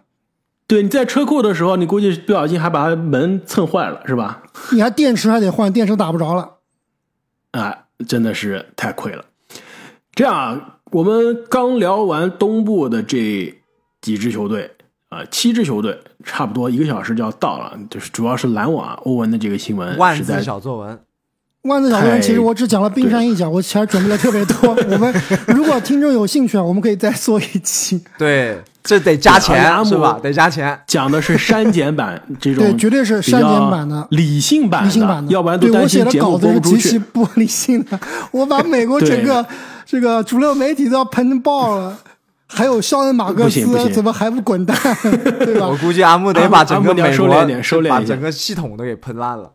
对你在车库的时候，你估计不小心还把门蹭坏了，是吧？你还电池还得换，电池打不着了。啊，真的是太亏了。这样，我们刚聊完东部的这几支球队啊、七支球队，差不多一个小时就要到了。就是主要是篮网欧文的这个新闻万字小作文，万字小人，太其实我只讲了冰山一角，我其实准备了特别多。<laughs> 我们如果听众有兴趣啊，我们可以再做一期。对，这得加钱是吧？得加钱。讲的是删减版 <laughs> 这种，对，绝对是删减版的。理性版理性版的，要不然都对我写的担心节目稿子是播不出极其去。不理性的，我把 <laughs> 美国整个这个主流媒体都要喷爆了。还有肖恩马克思怎么还不滚蛋，对吧？我估计阿木得把整个美国收敛点收敛把整个系统都给喷烂了。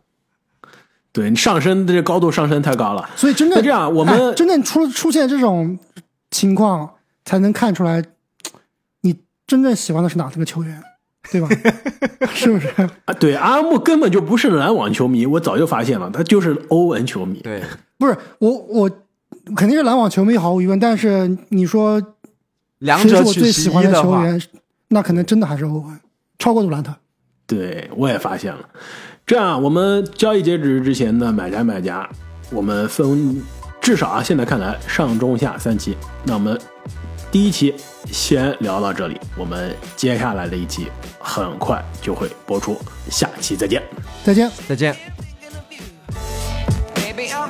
对你上升的这高度上升太高了。所以真正那这样我们哎真正出出现这种情况，才能看出来你真正喜欢的是哪个球员，对吧？<laughs> 是不是？啊，对，阿木根本就不是篮网球迷，我早就发现了，他就是欧文球迷。对，不是我我肯定是篮网球迷，毫无疑问。但是你说两谁是我者最喜欢的，球员，那可能真的还是欧文，超过杜兰特。对，我也发现了。这样，我们交易截止之前的，买家卖家，我们分至少啊，现在看来上中下三期。那我们第一期先聊到这里，我们接下来的一期很快就会播出，下期再见，再见，再见。Baby, I'm